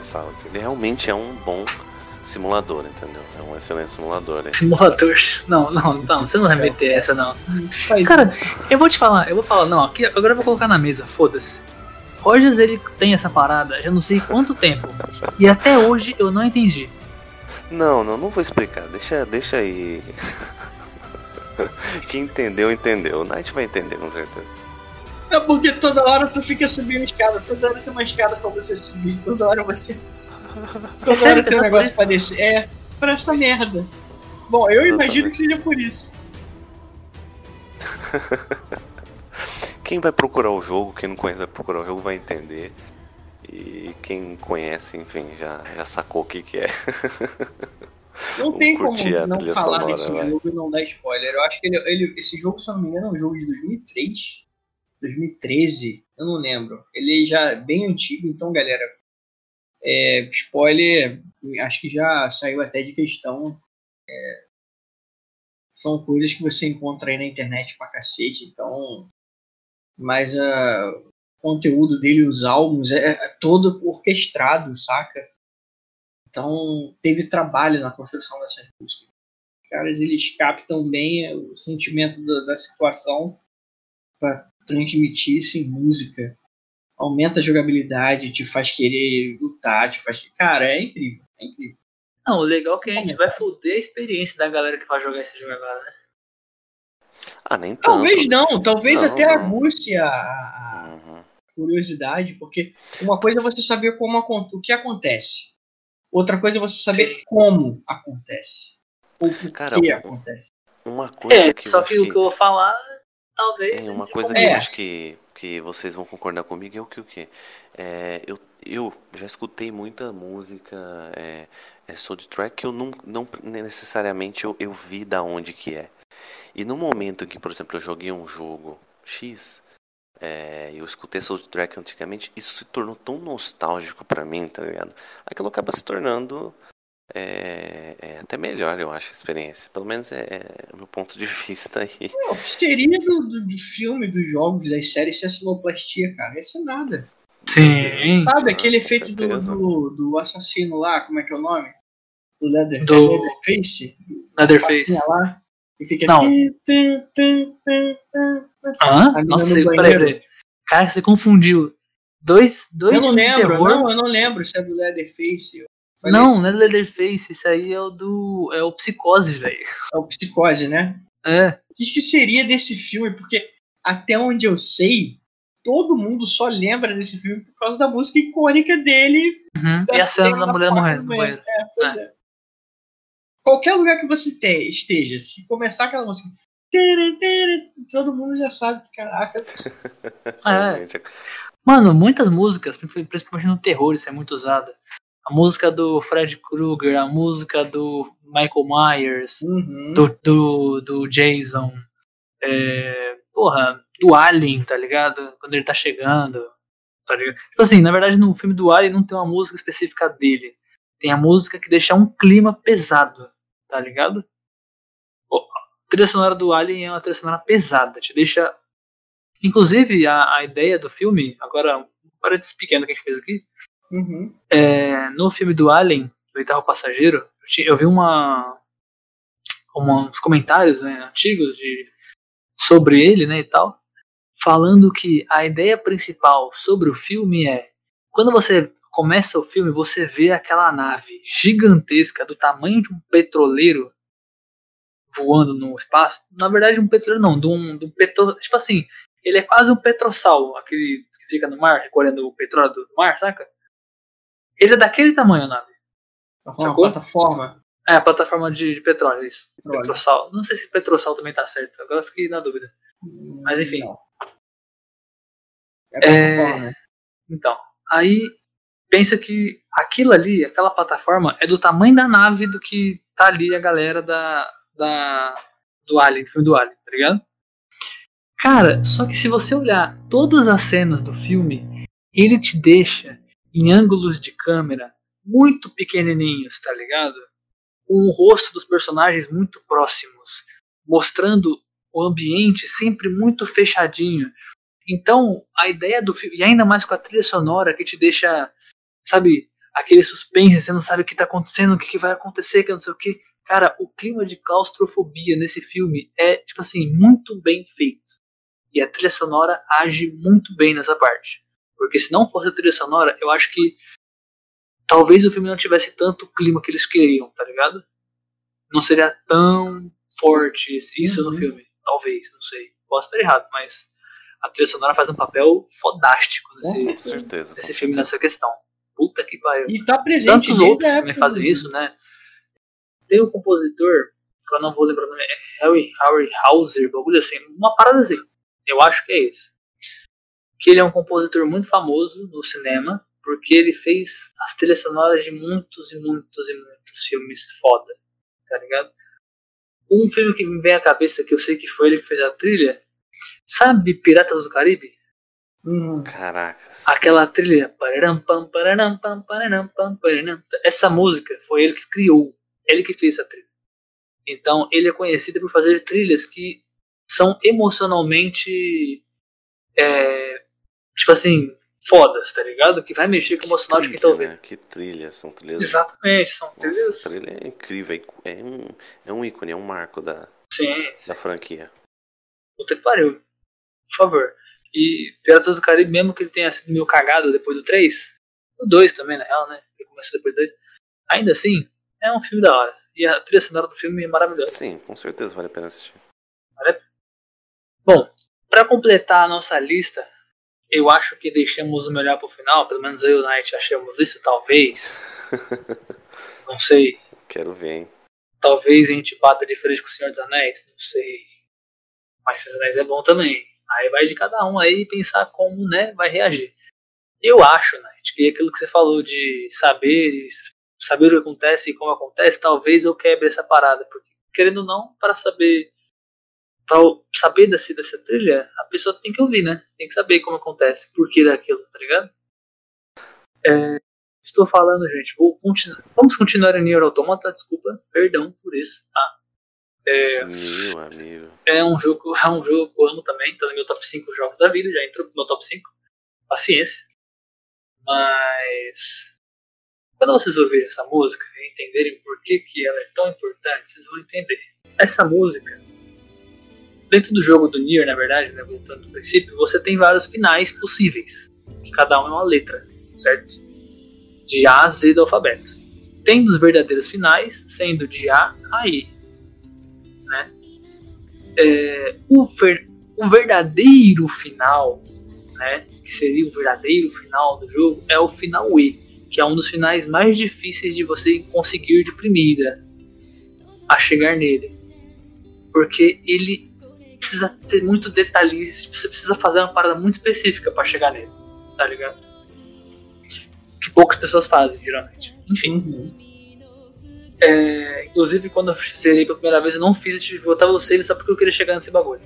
Speaker 2: Ele realmente é um bom simulador, entendeu? É um excelente simulador. hein?
Speaker 1: Simulador. Não, não, não, você não vai meter essa não.
Speaker 3: Faz
Speaker 1: Cara,
Speaker 3: isso.
Speaker 1: eu vou te falar, eu vou falar, não, aqui, agora eu vou colocar na mesa, foda-se. Rogers ele tem essa parada já não sei quanto tempo. E até hoje eu não entendi.
Speaker 2: Não, não, não vou explicar. Deixa, deixa aí. Quem entendeu, entendeu. O Knight vai entender, com certeza.
Speaker 3: É porque toda hora tu fica subindo escada, toda hora tem uma escada pra você subir, toda hora você. Toda
Speaker 1: sério
Speaker 3: hora
Speaker 1: que
Speaker 3: tem um
Speaker 1: é por
Speaker 3: negócio
Speaker 1: isso?
Speaker 3: pra descer. É, pra essa merda. Bom, eu imagino que seja por isso.
Speaker 2: Quem vai procurar o jogo, quem não conhece vai procurar o jogo, vai entender. E quem conhece, enfim, já, já sacou o que, que é.
Speaker 3: Não tem como não falar
Speaker 2: sonora,
Speaker 3: desse jogo e não dar spoiler. Eu acho que ele, ele- esse jogo, se eu não me engano, é um jogo de 2003, 2013, eu não lembro. Ele já é bem antigo, então, galera, é, spoiler, acho que já saiu até de questão. É, são coisas que você encontra aí na internet pra cacete, então. Mas ah, o conteúdo dele, os álbuns, é, é todo orquestrado, saca? Então teve trabalho na construção dessas músicas. caras eles captam bem o sentimento da, da situação para transmitir isso em música. Aumenta a jogabilidade, te faz querer lutar, te faz. Cara, é incrível, é incrível.
Speaker 1: Não, o legal é que a gente vai foder a experiência da galera que vai jogar esse jogo agora, né?
Speaker 2: Ah, nem tanto.
Speaker 3: Talvez não, talvez
Speaker 2: Não,
Speaker 3: até
Speaker 2: não.
Speaker 3: aguce a, a
Speaker 2: Uhum.
Speaker 3: curiosidade, porque uma coisa é você saber como o que acontece. Outra coisa é você saber como acontece. Ou por
Speaker 2: Cara,
Speaker 3: que
Speaker 2: o-
Speaker 3: acontece.
Speaker 2: Uma coisa
Speaker 1: É,
Speaker 2: que
Speaker 1: só que o que eu vou falar, talvez.
Speaker 2: É, uma coisa que
Speaker 3: É.
Speaker 2: eu acho que, que vocês vão concordar comigo é o que o que? É, eu, eu já escutei muita música é, é soundtrack que eu não, não necessariamente eu, eu vi da onde que é. E no momento que, por exemplo, eu joguei um jogo X, é, eu escutei soundtrack antigamente, isso se tornou tão nostálgico pra mim, tá ligado? Aquilo acaba se tornando é, é até melhor, eu acho, a experiência. Pelo menos é, é o meu ponto de vista aí.
Speaker 3: O que seria do, do, do filme, dos jogos, das séries sem a sonoplastia, cara? Isso é nada.
Speaker 1: Sim.
Speaker 3: Sabe
Speaker 2: Ah,
Speaker 3: aquele
Speaker 2: com
Speaker 3: efeito do, do, do assassino lá, como é que é o nome? Do Leather,
Speaker 1: Do-
Speaker 3: Leatherface?
Speaker 1: Leatherface.
Speaker 3: Lá. E fica.
Speaker 1: Não.
Speaker 3: tum, tum, tum, tum, tum.
Speaker 1: Hã?
Speaker 3: A mina
Speaker 1: Nossa,
Speaker 3: no
Speaker 1: peraí, peraí. Cara, você confundiu. Dois, dois
Speaker 3: Eu não lembro,
Speaker 1: terror.
Speaker 3: não, eu não lembro se é do Leatherface. Falei
Speaker 1: Não,
Speaker 3: isso.
Speaker 1: não é Leatherface, isso aí é o do. É o Psicose, velho.
Speaker 3: É o Psicose, né?
Speaker 1: É.
Speaker 3: O que, que seria desse filme? Porque até onde eu sei, todo mundo só lembra desse filme por causa da música icônica dele.
Speaker 1: Uhum. E a cena da mulher
Speaker 3: porta
Speaker 1: morrendo banheiro.
Speaker 3: É, pois é. Qualquer lugar que você te- esteja, se começar aquela música, todo mundo já sabe que, caraca,
Speaker 1: É. Mano, muitas músicas, principalmente no terror, isso é muito usado. A música do Fred Krueger, a música do Michael Myers,
Speaker 3: uhum,
Speaker 1: do, do, do Jason, é, porra, do Alien, tá ligado? Quando ele tá chegando, tá ligado? Tipo assim, na verdade no filme do Alien não tem uma música específica dele. Tem a música que deixa um clima pesado, tá ligado? A trilha sonora do Alien é uma trilha sonora pesada, te deixa... Inclusive, a, a ideia do filme, agora, para de pequeno que a gente fez aqui,
Speaker 3: uhum.
Speaker 1: é, no filme do Alien, do Oitavo Passageiro, eu, ti- eu vi uma, uma- uns comentários né, antigos de, sobre ele né, e tal, falando que a ideia principal sobre o filme é quando você começa o filme, você vê aquela nave gigantesca do tamanho de um petroleiro voando no espaço. Na verdade, um petroleiro não, de um, de um petro, tipo assim, ele é quase um petrossal, aquele que fica no mar, recolhendo o petróleo do mar, saca? Ele é daquele tamanho a nave.
Speaker 3: Uma plataforma.
Speaker 1: É, a plataforma de, de petróleo, isso.
Speaker 3: Petróleo.
Speaker 1: Petrossal. Não sei se petrossal também tá certo, agora eu fiquei na dúvida. Mas enfim.
Speaker 3: Não. É plataforma.
Speaker 1: Então, aí pensa que aquilo ali, aquela plataforma, é do tamanho da nave do que tá ali a galera da, da do Alien, do filme do Alien, tá ligado? Cara, só que se você olhar todas as cenas do filme, ele te deixa em ângulos de câmera muito pequenininhos, tá ligado? Com o rosto dos personagens muito próximos, mostrando o ambiente sempre muito fechadinho. Então, a ideia do filme, e ainda mais com a trilha sonora que te deixa, sabe, aquele suspense, você não sabe o que tá acontecendo, o que, que vai acontecer, que não sei o que. Cara, o clima de claustrofobia nesse filme é, tipo assim, muito bem feito. E a trilha sonora age muito bem nessa parte. Porque se não fosse a trilha sonora, eu acho que talvez o filme não tivesse tanto clima que eles queriam, tá ligado? Não seria tão forte isso no
Speaker 3: Uhum.
Speaker 1: filme. Talvez, não sei. Posso estar errado, mas a trilha sonora faz um papel fodástico nesse,
Speaker 2: Com certeza. com
Speaker 1: nesse filme,
Speaker 2: certeza.
Speaker 1: nessa questão. Puta que pariu.
Speaker 3: E tá presente
Speaker 1: Tantos outros também fazem
Speaker 3: do-
Speaker 1: isso, né? Tem um compositor, que eu não vou lembrar o nome, é Harry, Harry Hauser, bagulho assim, uma parada assim. Eu acho que é isso. Que ele é um compositor muito famoso no cinema, porque ele fez as trilhas sonoras de muitos e muitos e muitos filmes foda, tá ligado? Um filme que me vem à cabeça, que eu sei que foi ele que fez a trilha, sabe Piratas do Caribe?
Speaker 3: Uhum.
Speaker 2: Caraca. sim.
Speaker 1: Aquela trilha. Essa música foi ele que criou. Ele que fez essa trilha. Então ele é conhecido por fazer trilhas que são emocionalmente. é, tipo assim, fodas, tá ligado? Que vai mexer com o emocional de quem tá
Speaker 2: trilha,
Speaker 1: ouvindo.
Speaker 2: né? Que trilha, são trilhas.
Speaker 1: Exatamente, são
Speaker 2: Nossa,
Speaker 1: trilhas.
Speaker 2: a trilha é incrível, é um, é um ícone, é um marco da,
Speaker 1: Sim,
Speaker 2: da franquia.
Speaker 1: Puta que pariu. Por favor. E Piratas do Caribe, mesmo que ele tenha sido meio cagado depois do 3, o 2 também, na real, né? Ele começou depois do 2. Ainda assim, é um filme da hora. E a trilha sonora do filme é maravilhosa.
Speaker 2: Sim, com certeza vale a pena assistir.
Speaker 1: Bom, pra completar a nossa lista, eu acho que deixamos o melhor pro final. Pelo menos eu e o Knight achamos isso, talvez. Não sei.
Speaker 2: Quero ver, hein?
Speaker 1: Talvez a gente bata de frente com o Senhor dos Anéis. Não sei. Mas Senhor dos Anéis é bom também. Aí vai de cada um aí pensar como né, vai reagir. Eu acho, Knight, que aquilo que você falou de saber, saber o que acontece e como acontece, talvez eu quebre essa parada. Porque, querendo ou não, para saber. Para saber dessa, dessa trilha, a pessoa tem que ouvir, né? Tem que saber como acontece, por que daquilo, tá ligado? É, estou falando, gente. Vou continuar. Vamos continuar em Nier Automata, desculpa, perdão por isso, tá? É,
Speaker 2: Meu amigo.
Speaker 1: é um jogo, é um jogo que eu amo também, tá no meu top 5 jogos da vida, já entrou no meu top 5. Paciência. Mas quando vocês ouvirem essa música e entenderem por que, que ela é tão importante, vocês vão entender. Essa música, dentro do jogo do Nier, na verdade, né, voltando do princípio, você tem vários finais possíveis, que cada um é uma letra, certo? De A a Z do alfabeto. Tem os verdadeiros finais, sendo de A a I. Né? É, o, ver- o verdadeiro final, né, que seria o verdadeiro final do jogo, é o final E, que é um dos finais mais difíceis de você conseguir de primeira a chegar nele. Porque ele precisa ter muito detalhes, você precisa fazer uma parada muito específica para chegar nele, tá ligado? Que poucas pessoas fazem, geralmente. Enfim. É, inclusive, quando eu zerei pela primeira vez, eu não fiz, eu tive que voltar no save só porque eu queria chegar nesse bagulho.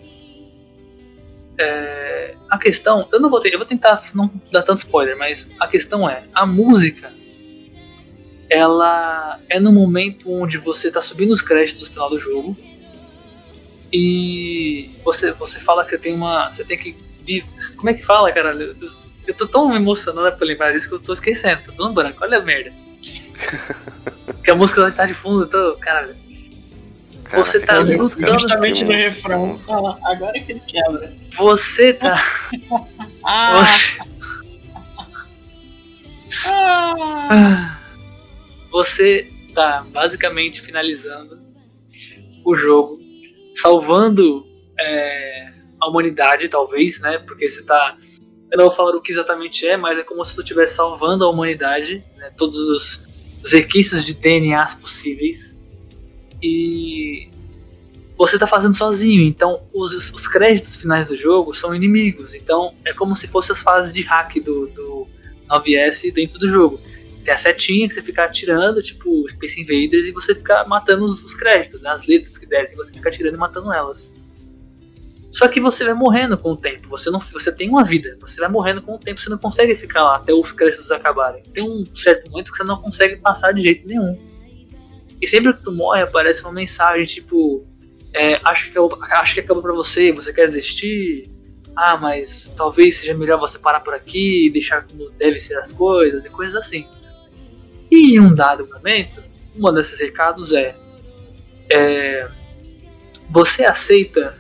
Speaker 1: É, a questão, eu não vou ter, eu vou tentar não dar tanto spoiler, mas a questão é, a música, ela é no momento onde você tá subindo os créditos no final do jogo e você, você fala que você tem uma, você tem que, como é que fala, caralho? Eu, eu tô tão emocionado pra lembrar disso que eu tô esquecendo, tô dando branco, olha a merda. que a música tá de fundo, eu tô, caralho.
Speaker 2: Cara,
Speaker 1: Você tá lutando
Speaker 3: Justamente no refrão. Ah, agora que ele quebra.
Speaker 1: Você tá.
Speaker 3: Ah,
Speaker 1: Você,
Speaker 3: ah.
Speaker 1: você tá basicamente finalizando o jogo, salvando é, a humanidade, talvez, né? Porque você tá. Eu não vou falar o que exatamente é, mas é como se tu estivesse salvando a humanidade, né, todos os, os requisitos de DNAs possíveis. E você tá fazendo sozinho, então os, os créditos finais do jogo são inimigos, então é como se fossem as fases de hack do, do 9S dentro do jogo. Tem a setinha que você fica atirando, tipo Space Invaders, e você fica matando os, os créditos, né, as letras que descem, você fica atirando e matando elas. Só que você vai morrendo com o tempo, você não você tem uma vida, você vai morrendo com o tempo, você não consegue ficar lá até os créditos acabarem. Tem um certo momento que você não consegue passar de jeito nenhum. E sempre que tu morre aparece uma mensagem tipo é, acho, que, eu- acho que acabou pra você, você quer desistir? Ah, mas talvez seja melhor você parar por aqui e deixar como deve ser as coisas e coisas assim. E em um dado momento, um desses recados é, é você aceita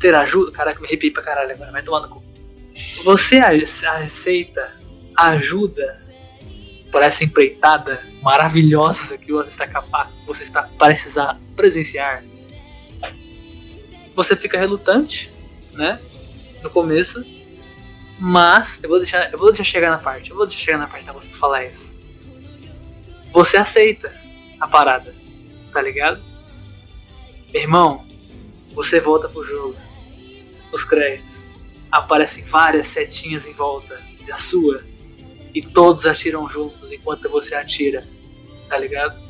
Speaker 1: ter ajuda? Caraca, me arrepiei pra caralho agora, vai tomar no cu. Você aceita ajuda por essa empreitada maravilhosa que você está capaz, você está prestes a presenciar? Você fica relutante, né? No começo, mas eu vou deixar, eu vou deixar chegar na parte, eu vou deixar chegar na parte da você falar isso. Você aceita a parada, tá ligado? Irmão, você volta pro jogo. Os créditos. Aparecem várias setinhas em volta da sua. E todos atiram juntos enquanto você atira. Tá ligado?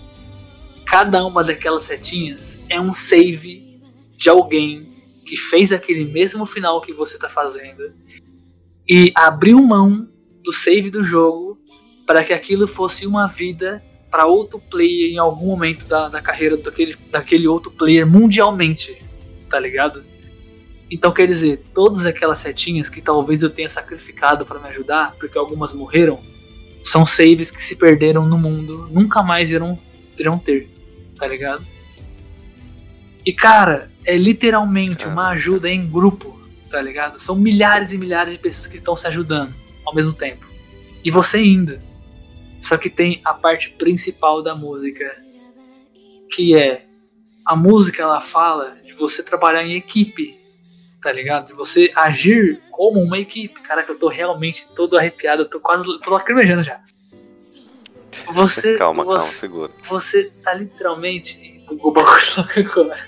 Speaker 1: Cada uma daquelas setinhas é um save de alguém que fez aquele mesmo final que você tá fazendo. E abriu mão do save do jogo para que aquilo fosse uma vida para outro player em algum momento da, da carreira daquele, daquele outro player mundialmente, tá ligado? Então quer dizer, todas aquelas setinhas que talvez eu tenha sacrificado para me ajudar, porque algumas morreram, são saves que se perderam no mundo, nunca mais irão, irão ter, tá ligado? E cara, é literalmente uma ajuda em grupo, tá ligado? São milhares e milhares de pessoas que estão se ajudando ao mesmo tempo. E você ainda. Só que tem a parte principal da música, que é a música ela fala de você trabalhar em equipe, tá ligado? De você agir como uma equipe. Cara, que eu tô realmente todo arrepiado, eu tô quase tô lacrimejando já. Você,
Speaker 2: calma,
Speaker 1: você,
Speaker 2: calma, segura.
Speaker 1: Você tá literalmente o bagulho agora.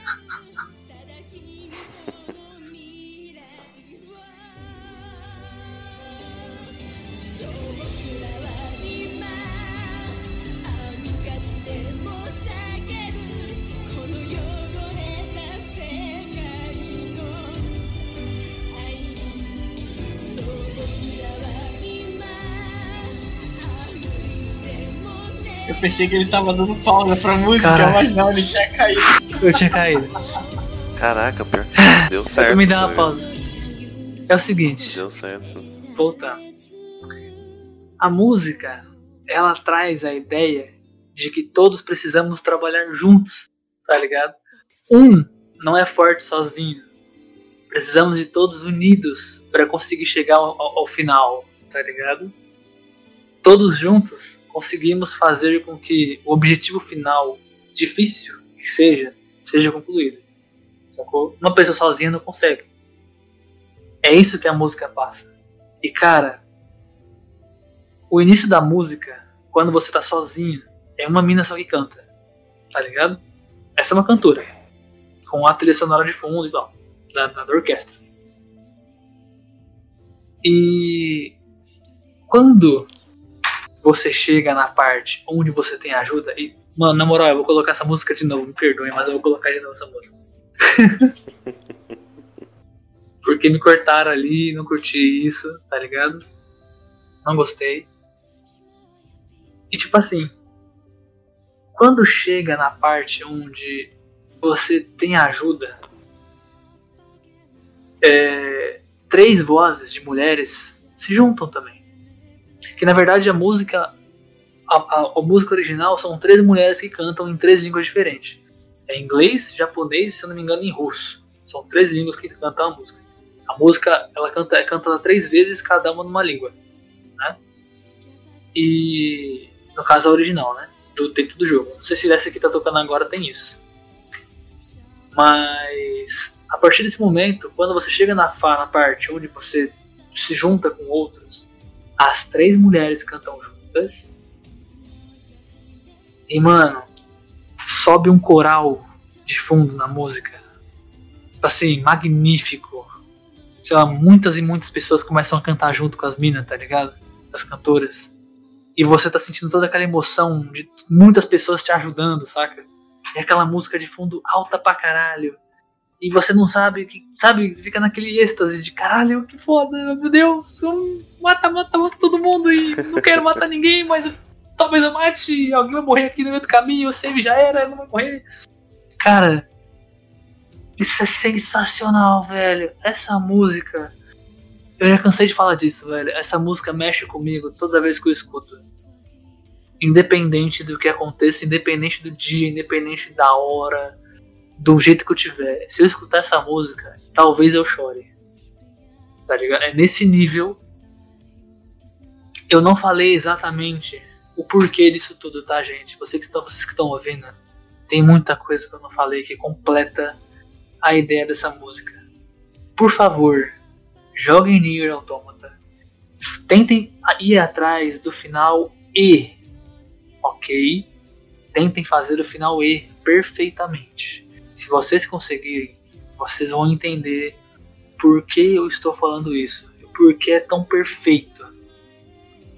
Speaker 3: Eu pensei que ele tava dando pausa pra música,
Speaker 1: Caralho.
Speaker 3: mas não, ele tinha caído.
Speaker 1: Eu tinha caído.
Speaker 2: Caraca, pior deu certo.
Speaker 1: eu também dei uma
Speaker 2: foi.
Speaker 1: pausa. É o seguinte,
Speaker 2: Deu certo.
Speaker 1: voltando. A música, ela traz a ideia de que todos precisamos trabalhar juntos, tá ligado? Um não é forte sozinho. Precisamos de todos unidos para conseguir chegar ao, ao- ao final, tá ligado? Todos juntos conseguimos fazer com que o objetivo final, difícil que seja, seja concluído. Sacou? Uma pessoa sozinha não consegue. É isso que a música passa. E cara, o início da música, quando você tá sozinho, é uma mina só que canta. Tá ligado? Essa é uma cantora. Com a trilha sonora de fundo e tal. Da, da, da orquestra. E quando você chega na parte onde você tem ajuda e. Mano, na moral, eu vou colocar essa música de novo, me perdoem, mas eu vou colocar de novo essa música. Porque me cortaram ali, não curti isso, tá ligado? Não gostei. E tipo assim, quando chega na parte onde você tem ajuda, é, três vozes de mulheres se juntam também. Que na verdade a música, a, a- a música original são três mulheres que cantam em três línguas diferentes. É inglês, japonês se eu não me engano em russo. São três línguas que cantam a música. A música ela canta, é cantada três vezes, cada uma numa língua, né? E no caso a original, né? Do dentro do jogo. Não sei se essa que tá tocando agora tem isso. Mas a partir desse momento, quando você chega na, fa- na parte onde você se junta com outros, as três mulheres cantam juntas. E mano, sobe um coral de fundo na música. Assim, magnífico. Sei lá, muitas e muitas pessoas começam a cantar junto com as minas, tá ligado? As cantoras. E você tá sentindo toda aquela emoção de muitas pessoas te ajudando, saca? E aquela música de fundo alta pra caralho. E você não sabe, que, sabe? Fica naquele êxtase de caralho, que foda, meu Deus, mata, mata, mata todo mundo e não quero matar ninguém, mas talvez eu mate, alguém vai morrer aqui no meio do caminho, o save já era, eu não vai morrer. Cara, isso é sensacional, velho. Essa música. Eu já cansei de falar disso, velho. Essa música mexe comigo toda vez que eu escuto. Independente do que aconteça, independente do dia, independente da hora, do jeito que eu tiver. Se eu escutar essa música, talvez eu chore. Tá ligado? É nesse nível. Eu não falei exatamente o porquê disso tudo, tá, gente? Vocês que estão, vocês que estão ouvindo, tem muita coisa que eu não falei que completa a ideia dessa música. Por favor, joguem Nier Automata. Tentem ir atrás do final E. Ok? Tentem fazer o final E perfeitamente. Se vocês conseguirem, vocês vão entender por que eu estou falando isso. Por que é tão perfeito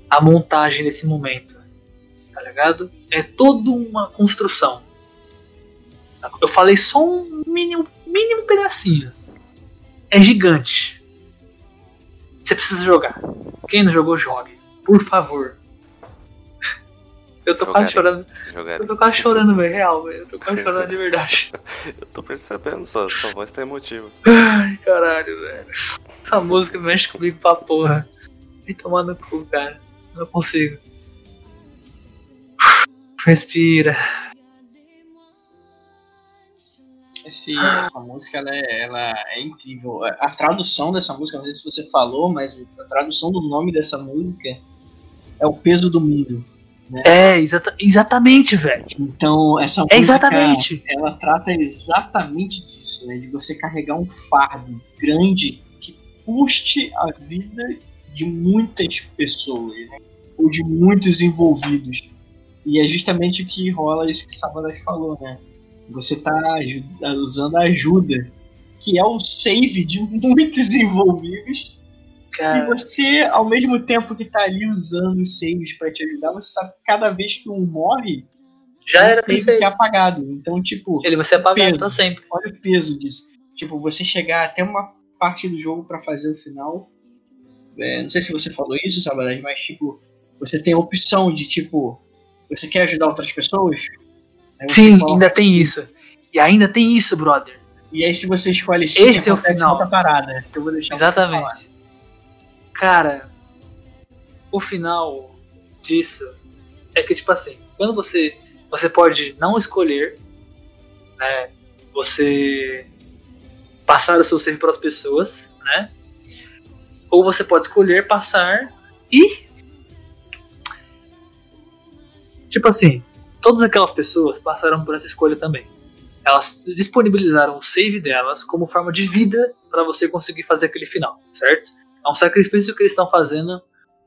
Speaker 1: a montagem nesse momento. Tá ligado? É toda uma construção. Eu falei só um mínimo, mínimo pedacinho. É gigante. Você precisa jogar. Quem não jogou, jogue. Por favor. Eu tô quase
Speaker 2: Jogarei.
Speaker 1: chorando.
Speaker 2: Jogar.
Speaker 1: Eu tô quase chorando, velho. Real, velho. Eu tô quase chorando de verdade.
Speaker 2: Eu tô percebendo, sua, sua voz tá emotiva.
Speaker 1: Ai, caralho, velho. Essa música mexe comigo pra porra. Me tomar no cu, cara. Não consigo. Respira.
Speaker 3: Esse, essa música ela é, ela é incrível. A tradução dessa música, não sei se você falou, mas a tradução do nome dessa música é o peso do mundo.
Speaker 1: É, exata, exatamente, velho.
Speaker 3: Então, essa música
Speaker 1: É exatamente.
Speaker 3: ela trata exatamente disso, né? De você carregar um fardo grande que custe a vida de muitas pessoas, né? ou de muitos envolvidos. E é justamente o que rola isso que Sabadas falou, né? Você tá aju- usando a ajuda, que é o save de muitos envolvidos. E
Speaker 1: Cara,
Speaker 3: você, ao mesmo tempo que tá ali usando os saves pra te ajudar, você sabe que cada vez que um morre,
Speaker 1: já
Speaker 3: um
Speaker 1: era
Speaker 3: save que é apagado. Então, tipo,
Speaker 1: Ele vai ser apagado
Speaker 3: Peso.
Speaker 1: pra sempre.
Speaker 3: olha o peso disso. Tipo, você chegar até uma parte do jogo pra fazer o final. é, não sei se você falou isso, Sabalás, mas tipo, você tem a opção de tipo, você quer ajudar outras pessoas?
Speaker 1: Sim, ainda tem
Speaker 3: assim,
Speaker 1: isso. E ainda tem isso, brother.
Speaker 3: E aí se você escolhe sim,
Speaker 1: Esse é o final.
Speaker 3: outra parada. Que eu vou deixar você falar.
Speaker 1: Exatamente. Cara, o final disso é que, tipo assim, quando você. Você pode não escolher, né? Você passar o seu save para as pessoas, né? Ou você pode escolher passar e. Tipo assim, todas aquelas pessoas passaram por essa escolha também. Elas disponibilizaram o save delas como forma de vida para você conseguir fazer aquele final, certo? É um sacrifício que eles estão fazendo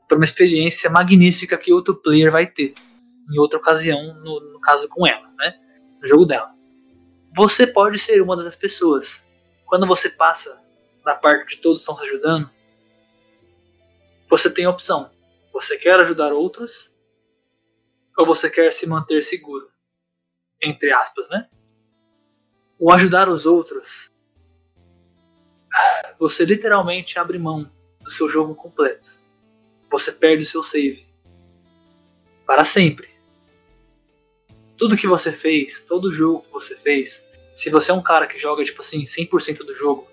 Speaker 1: para uma experiência magnífica que outro player vai ter em outra ocasião, no, no caso com ela, né? No jogo dela. Você pode ser uma dessas pessoas. Quando você passa da parte de todos estão se ajudando, você tem a opção. Você quer ajudar outros ou você quer se manter seguro? Entre aspas, né? O ajudar os outros, você literalmente abre mão do seu jogo completo. Você perde o seu save. Para sempre. Tudo que você fez, todo jogo que você fez, se você é um cara que joga tipo assim 100% do jogo,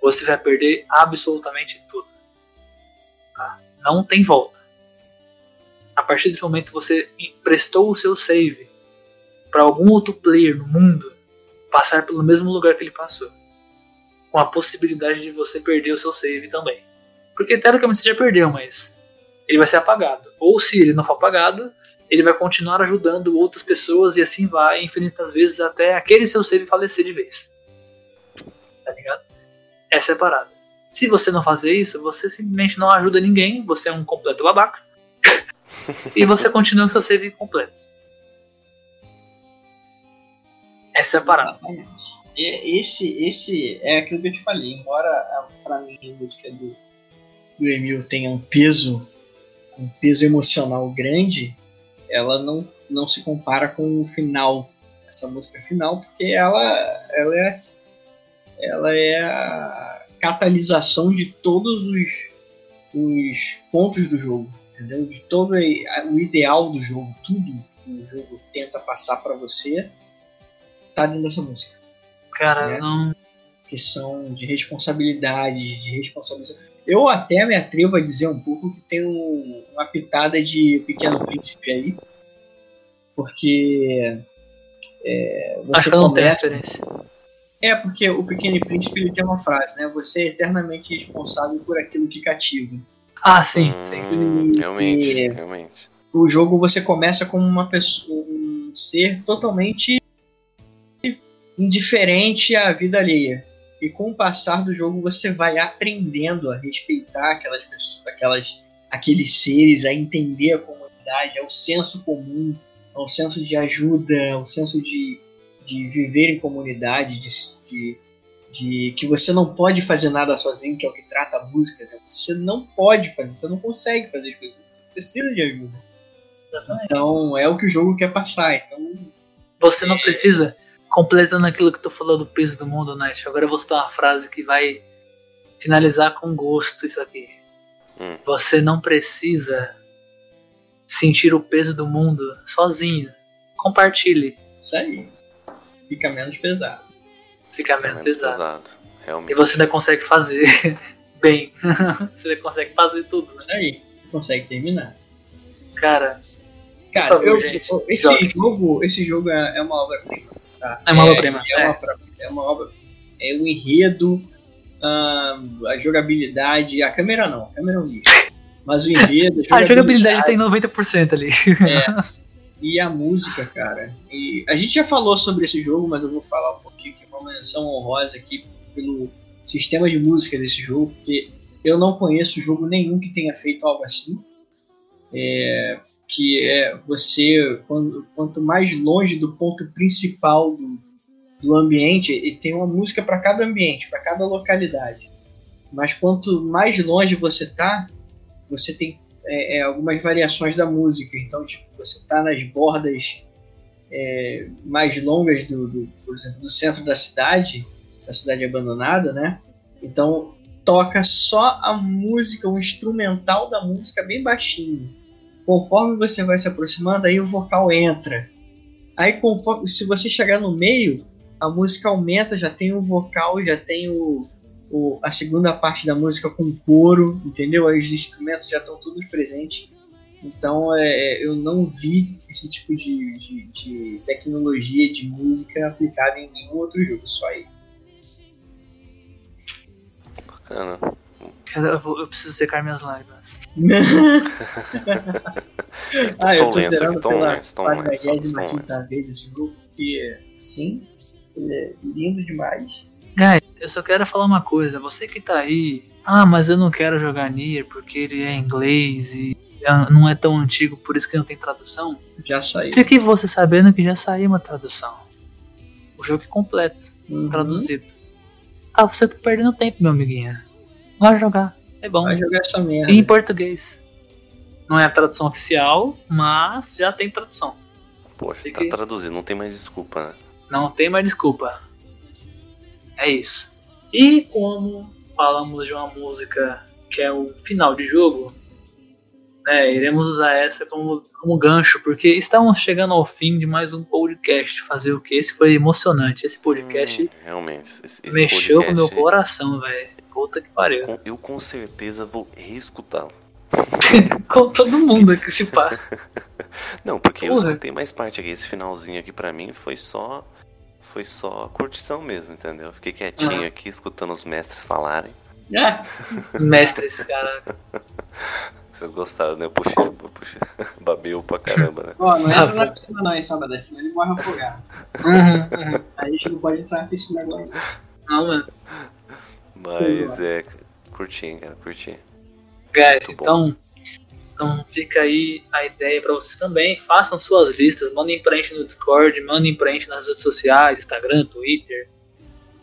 Speaker 1: você vai perder absolutamente tudo. Tá? Não tem volta. A partir do momento você emprestou o seu save para algum outro player no mundo passar pelo mesmo lugar que ele passou, com a possibilidade de você perder o seu save também. Porque teoricamente você já perdeu, mas ele vai ser apagado. Ou se ele não for apagado, ele vai continuar ajudando outras pessoas e assim vai infinitas vezes até aquele seu save falecer de vez. Tá ligado? Essa é a parada. Se você não fazer isso, você simplesmente não ajuda ninguém, você é um completo babaca. e você continua com seu save completo. Essa é a parada.
Speaker 3: Exatamente. E esse, esse é aquilo que eu te falei. Embora pra mim a música do, do Emil tenha um peso, um peso emocional grande, ela não, não se compara com o final, essa música final, porque ela, ela é ela é a catalisação de todos os, os pontos do jogo, entendeu? De todo o ideal do jogo, tudo que o jogo tenta passar pra você, tá dentro dessa música
Speaker 1: Cara,
Speaker 3: É.
Speaker 1: não.
Speaker 3: Que são de responsabilidade, de responsabilização. Eu até me atrevo a dizer um pouco que tem um- uma pitada de Pequeno Príncipe aí, porque é, você
Speaker 1: Acho que eu não tenho
Speaker 3: começa.
Speaker 1: referência.
Speaker 3: É porque o Pequeno Príncipe ele tem uma frase, né? Você é eternamente responsável por aquilo que cativa.
Speaker 1: Ah, sim, sim.
Speaker 2: Hum,
Speaker 3: E-
Speaker 2: realmente,
Speaker 3: e-
Speaker 2: realmente.
Speaker 3: o jogo você começa como uma pessoa, um ser totalmente indiferente à vida alheia. E com o passar do jogo você vai aprendendo a respeitar aquelas pessoas, aquelas, aqueles seres, a entender a comunidade, ao senso comum, ao senso de ajuda, ao senso de, de viver em comunidade, de, de, de que você não pode fazer nada sozinho, que é o que trata a música. Né? Você não pode fazer, você não consegue fazer as coisas, você precisa de ajuda.
Speaker 1: Exatamente.
Speaker 3: Então é o que o jogo quer passar. Então
Speaker 1: Você não precisa, completando aquilo que tu falou do peso do mundo, Nath. Agora eu vou citar uma frase que vai finalizar com gosto isso aqui.
Speaker 2: Hum.
Speaker 1: Você não precisa sentir o peso do mundo sozinho. Compartilhe.
Speaker 3: isso aí. Fica menos pesado.
Speaker 1: Fica
Speaker 2: É
Speaker 1: menos
Speaker 2: menos
Speaker 1: pesado.
Speaker 2: pesado.
Speaker 1: E
Speaker 2: realmente.
Speaker 1: você ainda consegue fazer bem. você ainda consegue fazer tudo, né?
Speaker 3: Isso aí, consegue terminar.
Speaker 1: Cara,
Speaker 3: Cara,
Speaker 1: favor,
Speaker 3: eu-
Speaker 1: gente,
Speaker 3: esse jogo, esse jogo é, é uma obra-prima. Tá?
Speaker 1: É uma obra-prima,
Speaker 3: É,
Speaker 1: é.
Speaker 3: uma, obra- é uma obra. É o enredo, ahn, a jogabilidade, a câmera não, a câmera é um lixo. Mas o enredo,
Speaker 1: a jogabilidade tem 90% ali.
Speaker 3: e a música, cara. E a gente já falou sobre esse jogo, mas eu vou falar um pouquinho que é uma menção honrosa aqui pelo sistema de música desse jogo, porque eu não conheço jogo nenhum que tenha feito algo assim. É, que é você, quando- quanto mais longe do ponto principal do, do ambiente, e tem uma música para cada ambiente, para cada localidade. Mas quanto mais longe você tá, você tem é, é, algumas variações da música. Então, tipo, você tá nas bordas é, mais longas do, do, por exemplo, do centro da cidade, da cidade abandonada, né? Então toca só a música, o instrumental da música bem baixinho. Conforme você vai se aproximando, aí o vocal entra. Aí conforme, se você chegar no meio, a música aumenta, já tem o vocal, já tem o, o- a segunda parte da música com coro, entendeu? Aí os instrumentos já estão todos presentes. Então é, eu não vi esse tipo de, de, de tecnologia de música aplicada em nenhum outro jogo, só aí.
Speaker 2: Bacana.
Speaker 1: Eu, vou- eu preciso secar minhas lágrimas.
Speaker 3: ah, eu tô
Speaker 2: Tom
Speaker 3: pela
Speaker 2: Tom Lenço,
Speaker 3: 45
Speaker 2: Tom
Speaker 3: vez esse jogo, porque sim, ele é lindo demais.
Speaker 1: Guys, eu só quero falar uma coisa. Você que tá aí, ah, mas eu não quero jogar Nier porque ele é inglês e é- não é tão antigo, por isso que não tem tradução.
Speaker 3: Já saiu.
Speaker 1: Fique você sabendo que já saiu uma tradução. O jogo é completo,
Speaker 3: Uhum.
Speaker 1: traduzido. Ah, você tá perdendo tempo, meu amiguinho. Vai jogar, é bom.
Speaker 3: Vai jogar essa merda.
Speaker 1: Em português. Não é a tradução oficial, mas já tem tradução.
Speaker 2: Poxa,
Speaker 1: Sei
Speaker 2: tá
Speaker 1: que-
Speaker 2: traduzido, não tem mais desculpa, né?
Speaker 1: Não tem mais desculpa. É isso. E como falamos de uma música que é o final de jogo, né, iremos usar essa como, como gancho, porque estamos chegando ao fim de mais um podcast. Fazer o que? Esse foi emocionante. Esse podcast
Speaker 2: Hum, realmente. Esse, esse
Speaker 1: mexeu com o meu
Speaker 2: podcast,
Speaker 1: coração, velho. Puta que pariu.
Speaker 2: com- Eu com certeza vou reescutá-lo.
Speaker 1: Com todo mundo aqui se pá.
Speaker 2: Não, porque eu
Speaker 1: Porra.
Speaker 2: escutei mais parte aqui. Esse finalzinho aqui pra mim foi só. Foi só curtição mesmo, entendeu? Fiquei quietinho
Speaker 1: Ah.
Speaker 2: aqui, escutando os mestres falarem.
Speaker 3: Ah,
Speaker 1: Mestres, caraca.
Speaker 2: Vocês gostaram, né? Eu puxei, eu puxei, babeu pra caramba, né?
Speaker 3: ó, não entra na piscina não, hein, sábado, senão ele morre afogado.
Speaker 1: Uhum, uhum.
Speaker 3: Aí a gente não pode entrar na piscina agora.
Speaker 1: Não, mano.
Speaker 2: Mas é. Curti, cara, curti.
Speaker 1: Guys, então, então fica aí a ideia pra vocês também. Façam suas listas, mandem pra gente no Discord, mandem pra gente nas redes sociais, Instagram, Twitter.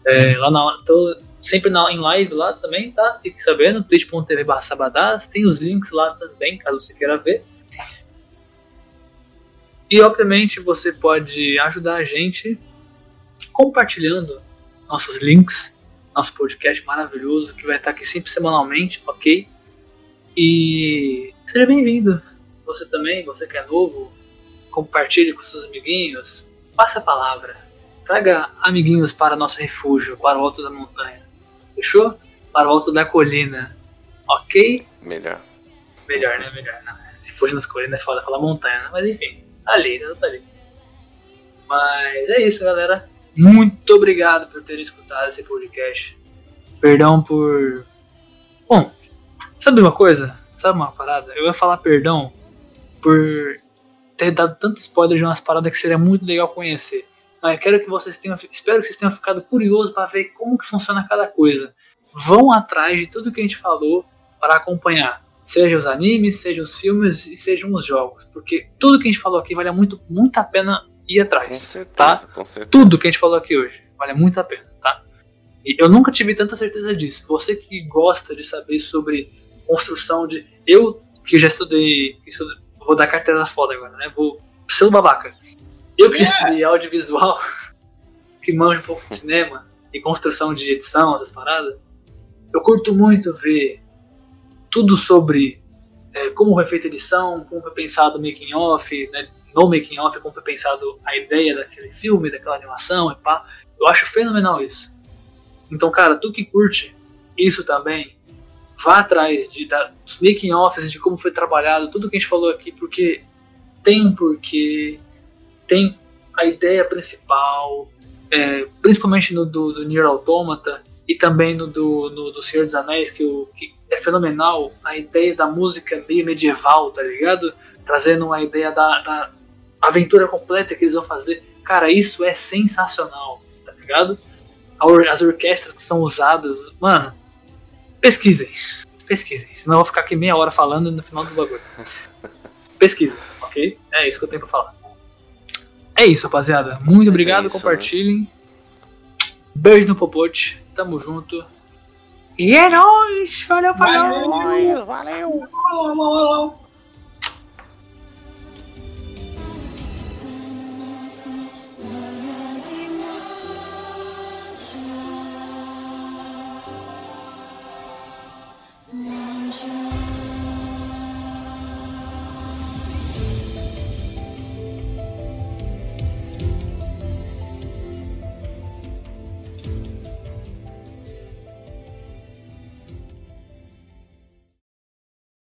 Speaker 1: É, lá na tô sempre na, em live lá também, tá? Fique sabendo, twitch.tv barra sabadás, tem os links lá também, caso você queira ver. E obviamente você pode ajudar a gente compartilhando nossos links, nosso podcast maravilhoso que vai estar aqui sempre semanalmente, ok? E seja bem-vindo. Você também, você que é novo, compartilhe com seus amiguinhos, passe a palavra. Traga amiguinhos para nosso refúgio, para o alto da montanha. Fechou? Para o alto da colina. Ok?
Speaker 2: Melhor.
Speaker 1: Melhor, né? Melhor. Não, se fosse nas colinas é foda falar montanha, né? Mas enfim, tá ali, né? tá ali. Mas é isso, galera. Muito obrigado por terem escutado esse podcast. Perdão por. Bom, sabe uma coisa? Sabe uma parada? Eu ia falar perdão por ter dado tanto spoiler de umas paradas que seria muito legal conhecer. Mas quero que vocês tenham. Espero que vocês tenham ficado curiosos para ver como que funciona cada coisa. Vão atrás de tudo que a gente falou para acompanhar. Seja os animes, seja os filmes e sejam os jogos. Porque tudo que a gente falou aqui vale muito, muito a pena ir
Speaker 2: Com
Speaker 1: atrás.
Speaker 2: certeza, com certeza.
Speaker 1: Tudo que a gente falou aqui hoje vale muito a pena, tá? E eu nunca tive tanta certeza disso. Você que gosta de saber sobre construção de. Eu que já estudei. estudo- vou dar carteira foda agora, né? Vou ser um babaca. Eu que já estudei audiovisual, que manjo um pouco de cinema e construção de edição, essas paradas, eu curto muito ver tudo sobre é, como foi feita a edição, como foi pensado o making off, né? No making off, como foi pensado a ideia daquele filme, daquela animação e pá. Eu acho fenomenal isso. Então, cara, tu que curte isso também, vá atrás de, da, dos making offs, de como foi trabalhado, tudo que a gente falou aqui, porque tem um porquê, tem a ideia principal, é, principalmente no do, do Nier Automata e também no do, no, do Senhor dos Anéis, que, o, que é fenomenal, a ideia da música meio medieval, tá ligado? Trazendo uma ideia da, da aventura completa que eles vão fazer. Cara, isso é sensacional, tá ligado? As orquestras que são usadas, mano, pesquisem. Pesquisem, senão eu vou ficar aqui meia hora falando no final do bagulho. Pesquisem, ok? É isso que eu tenho pra falar. É isso, rapaziada. Muito obrigado,
Speaker 2: é isso,
Speaker 1: compartilhem. Beijo no popote, tamo junto. E é nóis! Valeu!
Speaker 3: Valeu.
Speaker 2: Valeu!
Speaker 3: Falou, falou.